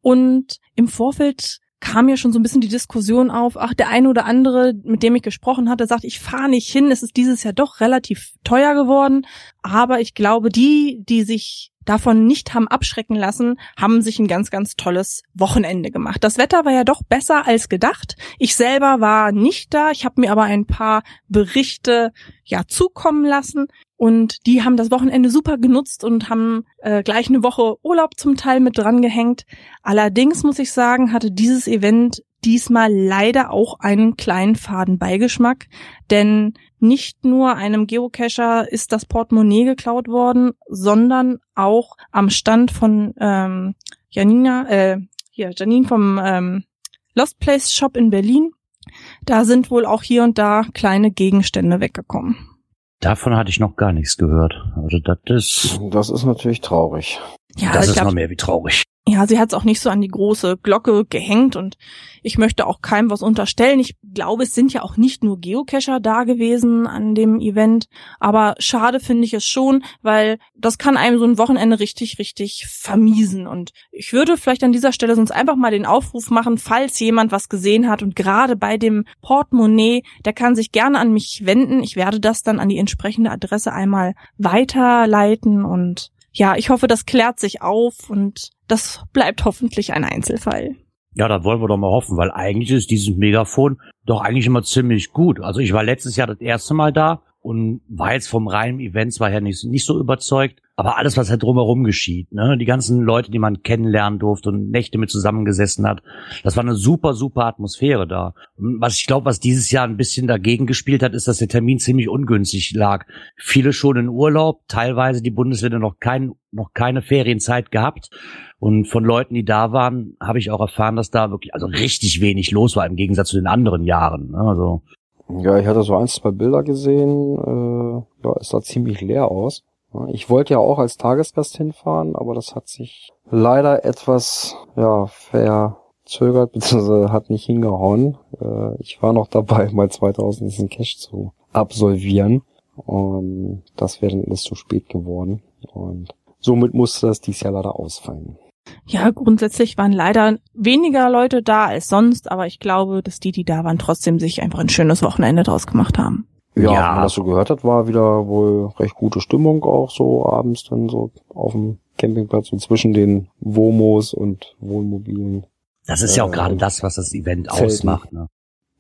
und im Vorfeld kam ja schon so ein bisschen die Diskussion auf, ach, der eine oder andere, mit dem ich gesprochen hatte, sagt, ich fahre nicht hin, es ist dieses Jahr doch relativ teuer geworden, aber ich glaube, die, die sich davon nicht haben abschrecken lassen, haben sich ein ganz, ganz tolles Wochenende gemacht. Das Wetter war ja doch besser als gedacht. Ich selber war nicht da. Ich habe mir aber ein paar Berichte ja zukommen lassen und die haben das Wochenende super genutzt und haben äh, gleich eine Woche Urlaub zum Teil mit dran gehängt. Allerdings muss ich sagen, hatte dieses Event diesmal leider auch einen kleinen faden Beigeschmack, denn nicht nur einem Geocacher ist das Portemonnaie geklaut worden, sondern auch am Stand von ähm, Janina, äh, hier, Janine vom ähm, Lost Place Shop in Berlin. Da sind wohl auch hier und da kleine Gegenstände weggekommen. Davon hatte ich noch gar nichts gehört. Also das ist. Das ist natürlich traurig. Ja, das ist glaub, noch mehr wie traurig. Ja, sie hat es auch nicht so an die große Glocke gehängt und ich möchte auch keinem was unterstellen. Ich glaube, es sind ja auch nicht nur Geocacher da gewesen an dem Event, aber schade finde ich es schon, weil das kann einem so ein Wochenende richtig, richtig vermiesen. Und ich würde vielleicht an dieser Stelle sonst einfach mal den Aufruf machen, falls jemand was gesehen hat und gerade bei dem Portemonnaie, der kann sich gerne an mich wenden. Ich werde das dann an die entsprechende Adresse einmal weiterleiten und ja, ich hoffe, das klärt sich auf und das bleibt hoffentlich ein Einzelfall. Ja, da wollen wir doch mal hoffen, weil eigentlich ist dieses Megafon doch eigentlich immer ziemlich gut. Also ich war letztes Jahr das erste Mal da und war jetzt vom reinen Event zwar her nicht, nicht so überzeugt, aber alles, was halt drumherum geschieht, ne, die ganzen Leute, die man kennenlernen durfte und Nächte mit zusammengesessen hat, das war eine super, super Atmosphäre da. Und was ich glaube, was dieses Jahr ein bisschen dagegen gespielt hat, ist, dass der Termin ziemlich ungünstig lag. Viele schon in Urlaub, teilweise die Bundesländer noch kein, noch keine Ferienzeit gehabt. Und von Leuten, die da waren, habe ich auch erfahren, dass da wirklich also richtig wenig los war im Gegensatz zu den anderen Jahren. Ne? Also Ja, ich hatte so ein, zwei Bilder gesehen. Äh, ja, es sah ziemlich leer aus. Ich wollte ja auch als Tagesgast hinfahren, aber das hat sich leider etwas ja verzögert [laughs] bzw. hat nicht hingehauen. Äh, ich war noch dabei, mal 2000 diesen Cash zu absolvieren und das wäre dann alles zu spät geworden und somit musste das dies Jahr leider ausfallen. Ja, grundsätzlich waren leider weniger Leute da als sonst, aber ich glaube, dass die, die da waren, trotzdem sich einfach ein schönes Wochenende draus gemacht haben. Ja, Ja. wenn man das so gehört hat, war wieder wohl recht gute Stimmung auch so abends dann so auf dem Campingplatz und zwischen den Womos und Wohnmobilen. das ist ja auch Äh, gerade das, was das Event Zelten. ausmacht. Ne?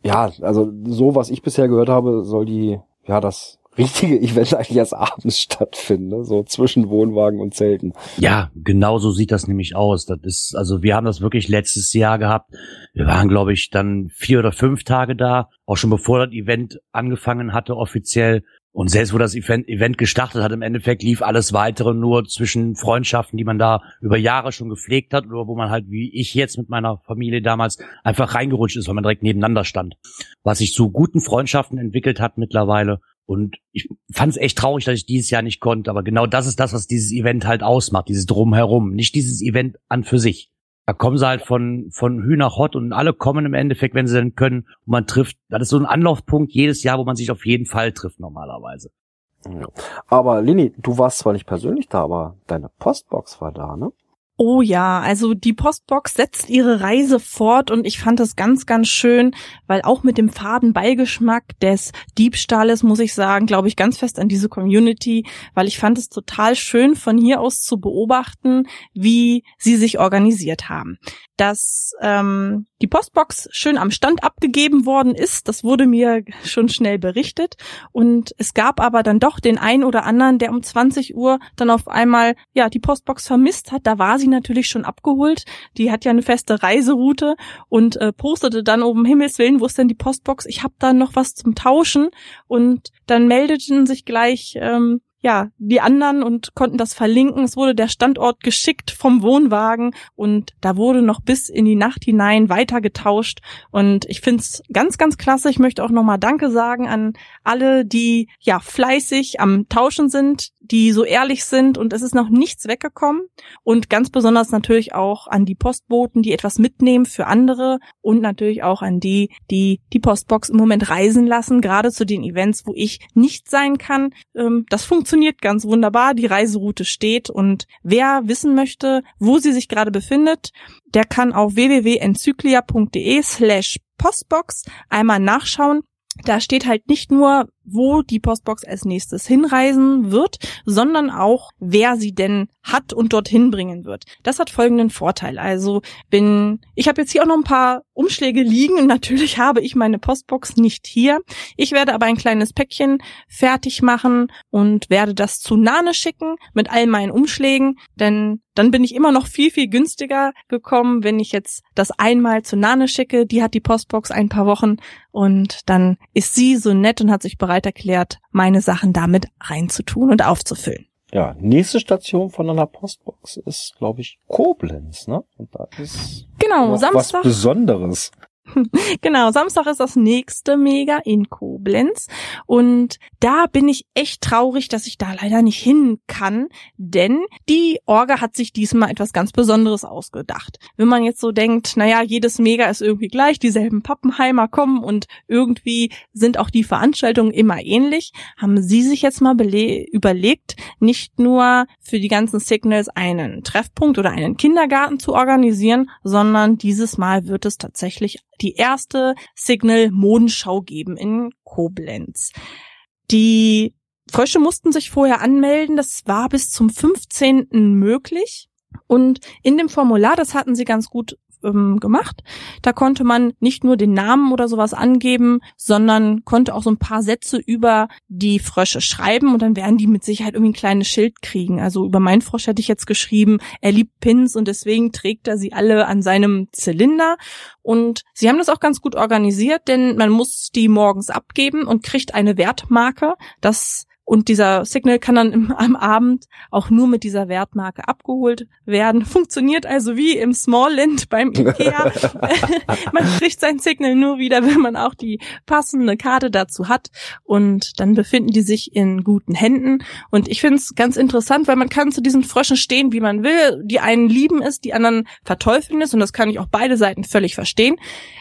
Ja, also so was ich bisher gehört habe, soll die, ja, das richtige Event eigentlich erst abends [laughs] stattfinden, ne? so zwischen Wohnwagen und Zelten. Ja, genau so sieht das nämlich aus. Das ist, also wir haben das wirklich letztes Jahr gehabt. Wir waren, glaube ich, dann vier oder fünf Tage da, auch schon bevor das Event angefangen hatte offiziell. Und selbst wo das Event, Event gestartet hat, im Endeffekt lief alles weitere nur zwischen Freundschaften, die man da über Jahre schon gepflegt hat oder wo man halt, wie ich jetzt mit meiner Familie damals, einfach reingerutscht ist, weil man direkt nebeneinander stand. Was sich zu guten Freundschaften entwickelt hat mittlerweile. Und ich fand es echt traurig, dass ich dieses Jahr nicht konnte. Aber genau das ist das, was dieses Event halt ausmacht, dieses Drumherum. Nicht dieses Event an für sich. Da kommen sie halt von, von Hü nach Hott und alle kommen im Endeffekt, wenn sie denn können. Und man trifft, das ist so ein Anlaufpunkt jedes Jahr, wo man sich auf jeden Fall trifft normalerweise. Ja. Aber Lini, du warst zwar nicht persönlich da, aber deine Postbox war da, ne? Oh ja, also die Postbox setzt ihre Reise fort und ich fand das ganz, ganz schön, weil auch mit dem faden Beigeschmack des Diebstahles muss ich sagen, glaube ich ganz fest an diese Community, weil ich fand es total schön von hier aus zu beobachten, wie sie sich organisiert haben. Dass ähm, die Postbox schön am Stand abgegeben worden ist, das wurde mir schon schnell berichtet und es gab aber dann doch den einen oder anderen, der um 20 Uhr dann auf einmal ja die Postbox vermisst hat. Da war sie natürlich schon abgeholt. Die hat ja eine feste Reiseroute und äh, postete dann oben Himmels Willen, wo ist denn die Postbox? Ich habe da noch was zum Tauschen und dann meldeten sich gleich ähm, ja, die anderen und konnten das verlinken. Es wurde der Standort geschickt vom Wohnwagen und da wurde noch bis in die Nacht hinein weiter getauscht. Und ich find's ganz, ganz klasse. Ich möchte auch nochmal Danke sagen an alle, die ja fleißig am Tauschen sind, die so ehrlich sind und es ist noch nichts weggekommen. Und ganz besonders natürlich auch an die Postboten, die etwas mitnehmen für andere und natürlich auch an die, die die Postbox im Moment reisen lassen, gerade zu den Events, wo ich nicht sein kann. Ähm, das funktioniert ganz wunderbar. Die Reiseroute steht und wer wissen möchte, wo sie sich gerade befindet, der kann auf www.enzyklia.de slash Postbox einmal nachschauen. Da steht halt nicht nur, wo die Postbox als nächstes hinreisen wird, sondern auch, wer sie denn hat und dorthin bringen wird. Das hat folgenden Vorteil. Also, bin, ich habe jetzt hier auch noch ein paar Umschläge liegen [laughs] natürlich habe ich meine Postbox nicht hier. Ich werde aber ein kleines Päckchen fertig machen und werde das zu Nane schicken mit all meinen Umschlägen, denn dann bin ich immer noch viel, viel günstiger gekommen, wenn ich jetzt das einmal zu Nane schicke. Die hat die Postbox ein paar Wochen und dann ist sie so nett und hat sich bereit erklärt, meine Sachen damit reinzutun und aufzufüllen. Ja, nächste Station von einer Postbox ist, glaube ich, Koblenz, ne? Und da ist Genau, Samstag. was Besonderes. [laughs] Genau, Samstag ist das nächste Mega in Koblenz und da bin ich echt traurig, dass ich da leider nicht hin kann, denn die Orga hat sich diesmal etwas ganz Besonderes ausgedacht. Wenn man jetzt so denkt, naja, jedes Mega ist irgendwie gleich, dieselben Pappenheimer kommen und irgendwie sind auch die Veranstaltungen immer ähnlich, haben sie sich jetzt mal überlegt, nicht nur für die ganzen Signals einen Treffpunkt oder einen Kindergarten zu organisieren, sondern dieses Mal wird es tatsächlich die erste Signal Modenschau geben in Koblenz. Die Frösche mussten sich vorher anmelden. Das war bis zum 15. möglich. Und in dem Formular, das hatten sie ganz gut ähm, gemacht. Da konnte man nicht nur den Namen oder sowas angeben, sondern konnte auch so ein paar Sätze über die Frösche schreiben und dann werden die mit Sicherheit irgendwie ein kleines Schild kriegen. Also über meinen Frosch hätte ich jetzt geschrieben, er liebt Pins und deswegen trägt er sie alle an seinem Zylinder. Und sie haben das auch ganz gut organisiert, denn man muss die morgens abgeben und kriegt eine Wertmarke. Das und dieser Signal kann dann im, am Abend auch nur mit dieser Wertmarke abgeholt werden. Funktioniert also wie im Smallland beim [laughs] Ikea. man kriegt sein Signal nur wieder, wenn man auch die passende Karte dazu hat. Und dann befinden die sich in guten Händen. Und ich finde es ganz interessant, weil man kann zu diesen Fröschen stehen, wie man will. Die einen lieben es, die anderen verteufeln es. Und das kann ich auch beide Seiten völlig verstehen.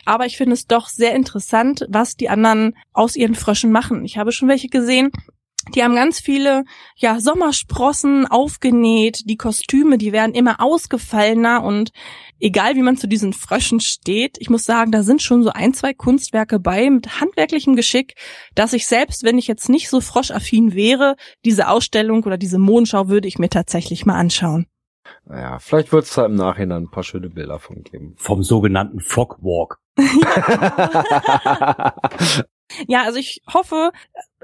Aber ich finde es doch sehr interessant, was die anderen aus ihren Fröschen machen. Ich habe schon welche gesehen, die haben ganz viele ja Sommersprossen aufgenäht. Die Kostüme, die werden immer ausgefallener und egal wie man zu diesen Fröschen steht, ich muss sagen, da sind schon so ein, zwei Kunstwerke bei mit handwerklichem Geschick, dass ich selbst, wenn ich jetzt nicht so froschaffin wäre, diese Ausstellung oder diese Mondschau würde ich mir tatsächlich mal anschauen. Naja, vielleicht wird es da im Nachhinein ein paar schöne Bilder von geben. Vom sogenannten Frogwalk. [laughs] [laughs] Ja, also ich hoffe,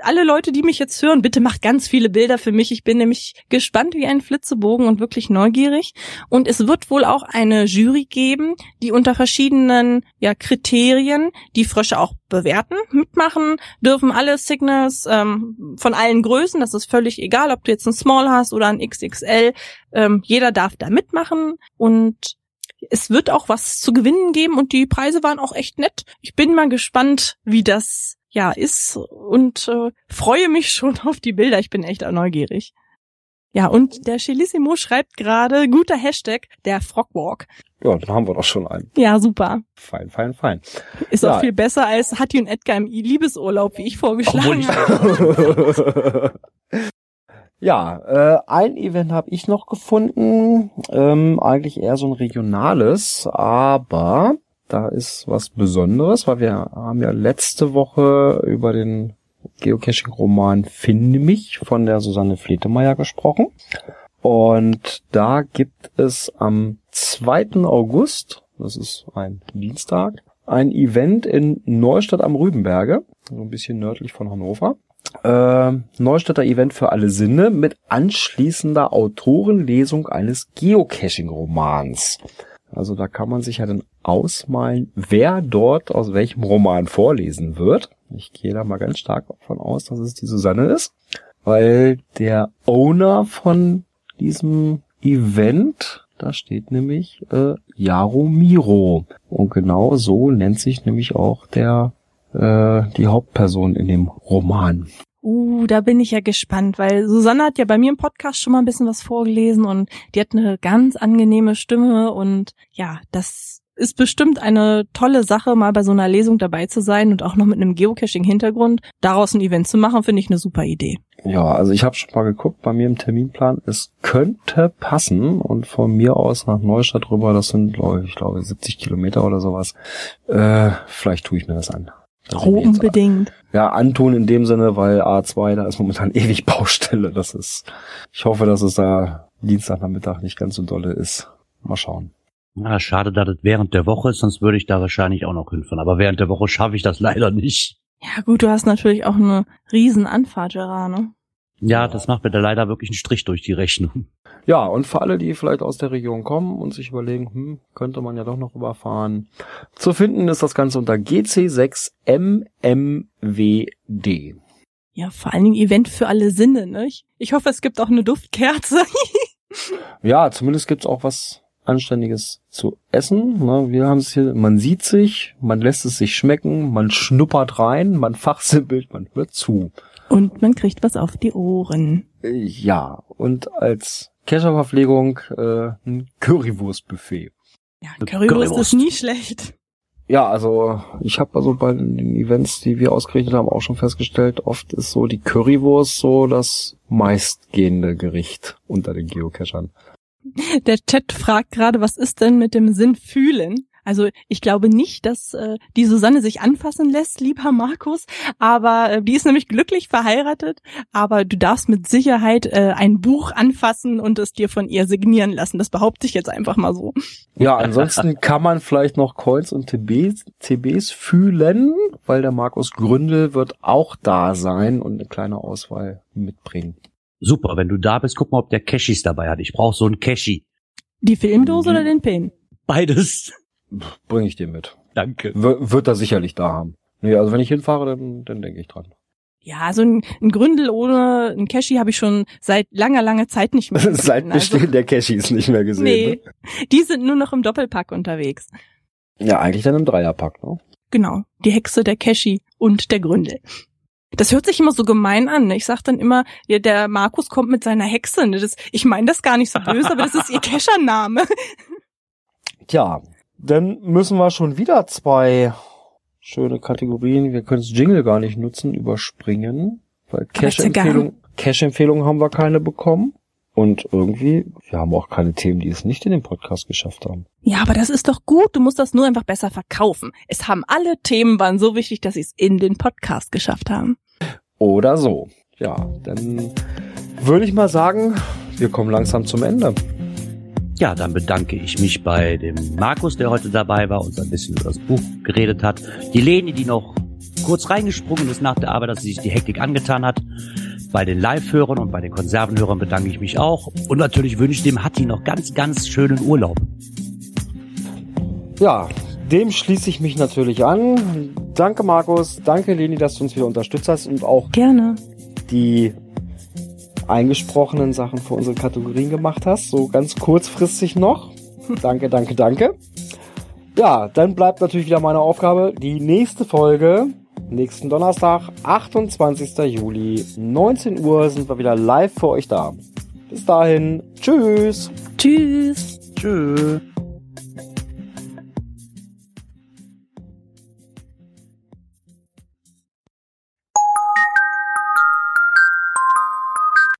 alle Leute, die mich jetzt hören, bitte macht ganz viele Bilder für mich. Ich bin nämlich gespannt wie ein Flitzebogen und wirklich neugierig. Und es wird wohl auch eine Jury geben, die unter verschiedenen ja, Kriterien die Frösche auch bewerten, mitmachen, dürfen alle Signals ähm, von allen Größen, das ist völlig egal, ob du jetzt ein Small hast oder ein XXL, ähm, jeder darf da mitmachen und es wird auch was zu gewinnen geben und die Preise waren auch echt nett. Ich bin mal gespannt, wie das ja ist und äh, freue mich schon [laughs] auf die Bilder. Ich bin echt neugierig. Ja, und der Chelissimo schreibt gerade, guter Hashtag, der Frogwalk. Ja, dann haben wir doch schon einen. Ja, super. Fein, fein, fein. Ist Ja. auch viel besser als Hattie und Edgar im Liebesurlaub, wie ich vorgeschlagen habe. [laughs] ja, äh, ein Event habe ich noch gefunden. Ähm, eigentlich eher so ein regionales, aber da ist was Besonderes, weil wir haben ja letzte Woche über den Geocaching-Roman Finde mich von der Susanne Fletemeyer gesprochen. Und da gibt es am 2. August, das ist ein Dienstag, ein Event in Neustadt am Rübenberge, so ein bisschen nördlich von Hannover. Äh, Neustädter Event für alle Sinne mit anschließender Autorenlesung eines Geocaching-Romans. Also da kann man sich ja dann ausmalen, wer dort aus welchem Roman vorlesen wird. Ich gehe da mal ganz stark davon aus, dass es die Susanne ist, weil der Owner von diesem Event, da steht nämlich äh, Jaromiro. Und genau so nennt sich nämlich auch der äh, die Hauptperson in dem Roman. Uh, da bin ich ja gespannt, weil Susanne hat ja bei mir im Podcast schon mal ein bisschen was vorgelesen und die hat eine ganz angenehme Stimme und ja, das ist bestimmt eine tolle Sache, mal bei so einer Lesung dabei zu sein und auch noch mit einem Geocaching-Hintergrund. Daraus ein Event zu machen, finde ich eine super Idee. Ja, also ich habe schon mal geguckt bei mir im Terminplan. Es könnte passen und von mir aus nach Neustadt rüber, das sind, glaube ich, glaube 70 Kilometer oder sowas. Äh, vielleicht tue ich mir das an. Oh, unbedingt. Ja, antun in dem Sinne, weil A2, da ist momentan [laughs] ewig Baustelle. Das ist, ich hoffe, dass es da Dienstagnachmittag nicht ganz so dolle ist. Mal schauen. Na, schade, dass es während der Woche ist, sonst würde ich da wahrscheinlich auch noch hinfahren. Aber während der Woche schaffe ich das [laughs] leider nicht. Ja gut, du hast natürlich auch eine riesen Anfahrt, Gerard, ne? Ja, das macht mir da leider wirklich einen Strich durch die Rechnung. Ja, und für alle, die vielleicht aus der Region kommen und sich überlegen, hm, könnte man ja doch noch überfahren. Zu finden ist das Ganze unter GC6MMWD. Ja, vor allen Dingen Event für alle Sinne, ne? Ich, ich hoffe, es gibt auch eine Duftkerze. [laughs] Ja, zumindest gibt's auch was Anständiges zu essen. Ne? Wir haben es hier, man sieht sich, man lässt es sich schmecken, man schnuppert rein, man fachsimpelt, man hört zu. Und man kriegt was auf die Ohren. Ja, und als Kescherverpflegung äh, ein Currywurstbuffet. Ja, Currywurst, Currywurst. ist nie schlecht. Ja, also ich habe also bei den Events, die wir ausgerichtet haben, auch schon festgestellt, oft ist so die Currywurst so das meistgehende Gericht unter den Geocachern. Der Chat fragt gerade, was ist denn mit dem Sinn fühlen? Also ich glaube nicht, dass äh, die Susanne sich anfassen lässt, lieber Markus, aber äh, die ist nämlich glücklich verheiratet, aber du darfst mit Sicherheit äh, ein Buch anfassen und es dir von ihr signieren lassen. Das behaupte ich jetzt einfach mal so. Ja, ansonsten [laughs] kann man vielleicht noch Coins und TBs, TBs fühlen, weil der Markus Gründel wird auch da sein und eine kleine Auswahl mitbringen. Super, wenn du da bist, guck mal, ob der Cashis dabei hat. Ich brauche so einen Cashy. Die Filmdose oder den Pin? Beides. Bringe ich dir mit. Danke. W wird er sicherlich da haben. Nee, also wenn ich hinfahre, dann, dann denke ich dran. Ja, so ein, ein Gründel ohne ein Cashy habe ich schon seit langer, langer Zeit nicht mehr [laughs] gesehen. Seit Bestehen Also, der Cashis nicht mehr gesehen. nee, Ne? die sind nur noch im Doppelpack unterwegs. Ja, eigentlich dann im Dreierpack, ne? Genau, die Hexe, der Cashy und der Gründel. Das hört sich immer so gemein an. Ne? Ich sag dann immer, ja, der Markus kommt mit seiner Hexe. Ne? Das, ich meine das gar nicht so böse, aber das ist ihr [laughs] Kescher-Name. Tja, dann müssen wir schon wieder zwei schöne Kategorien. Wir können das Jingle gar nicht nutzen, überspringen. Weil Cash-Empfehlung, Cash-Empfehlungen haben wir keine bekommen. Und irgendwie, wir haben auch keine Themen, die es nicht in den Podcast geschafft haben. Ja, aber das ist doch gut. Du musst das nur einfach besser verkaufen. Es haben alle Themen waren so wichtig, dass sie es in den Podcast geschafft haben. Oder so. Ja, dann würde ich mal sagen, wir kommen langsam zum Ende. Ja, dann bedanke ich mich bei dem Markus, der heute dabei war, uns ein bisschen über das Buch geredet hat. Die Leni, die noch kurz reingesprungen ist nach der Arbeit, dass sie sich die Hektik angetan hat. Bei den Live-Hörern und bei den Konservenhörern bedanke ich mich auch. Und natürlich wünsche ich dem Hatti noch ganz, ganz schönen Urlaub. Ja, dem schließe ich mich natürlich an. Danke, Markus. Danke, Leni, dass du uns wieder unterstützt hast und auch Gerne. die eingesprochenen Sachen für unsere Kategorien gemacht hast. So ganz kurzfristig noch. [laughs] Danke, danke, danke. Ja, dann bleibt natürlich wieder meine Aufgabe. Die nächste Folge, nächsten Donnerstag, 28. Juli, 19 Uhr, sind wir wieder live für euch da. Bis dahin, tschüss. Tschüss. Tschüss.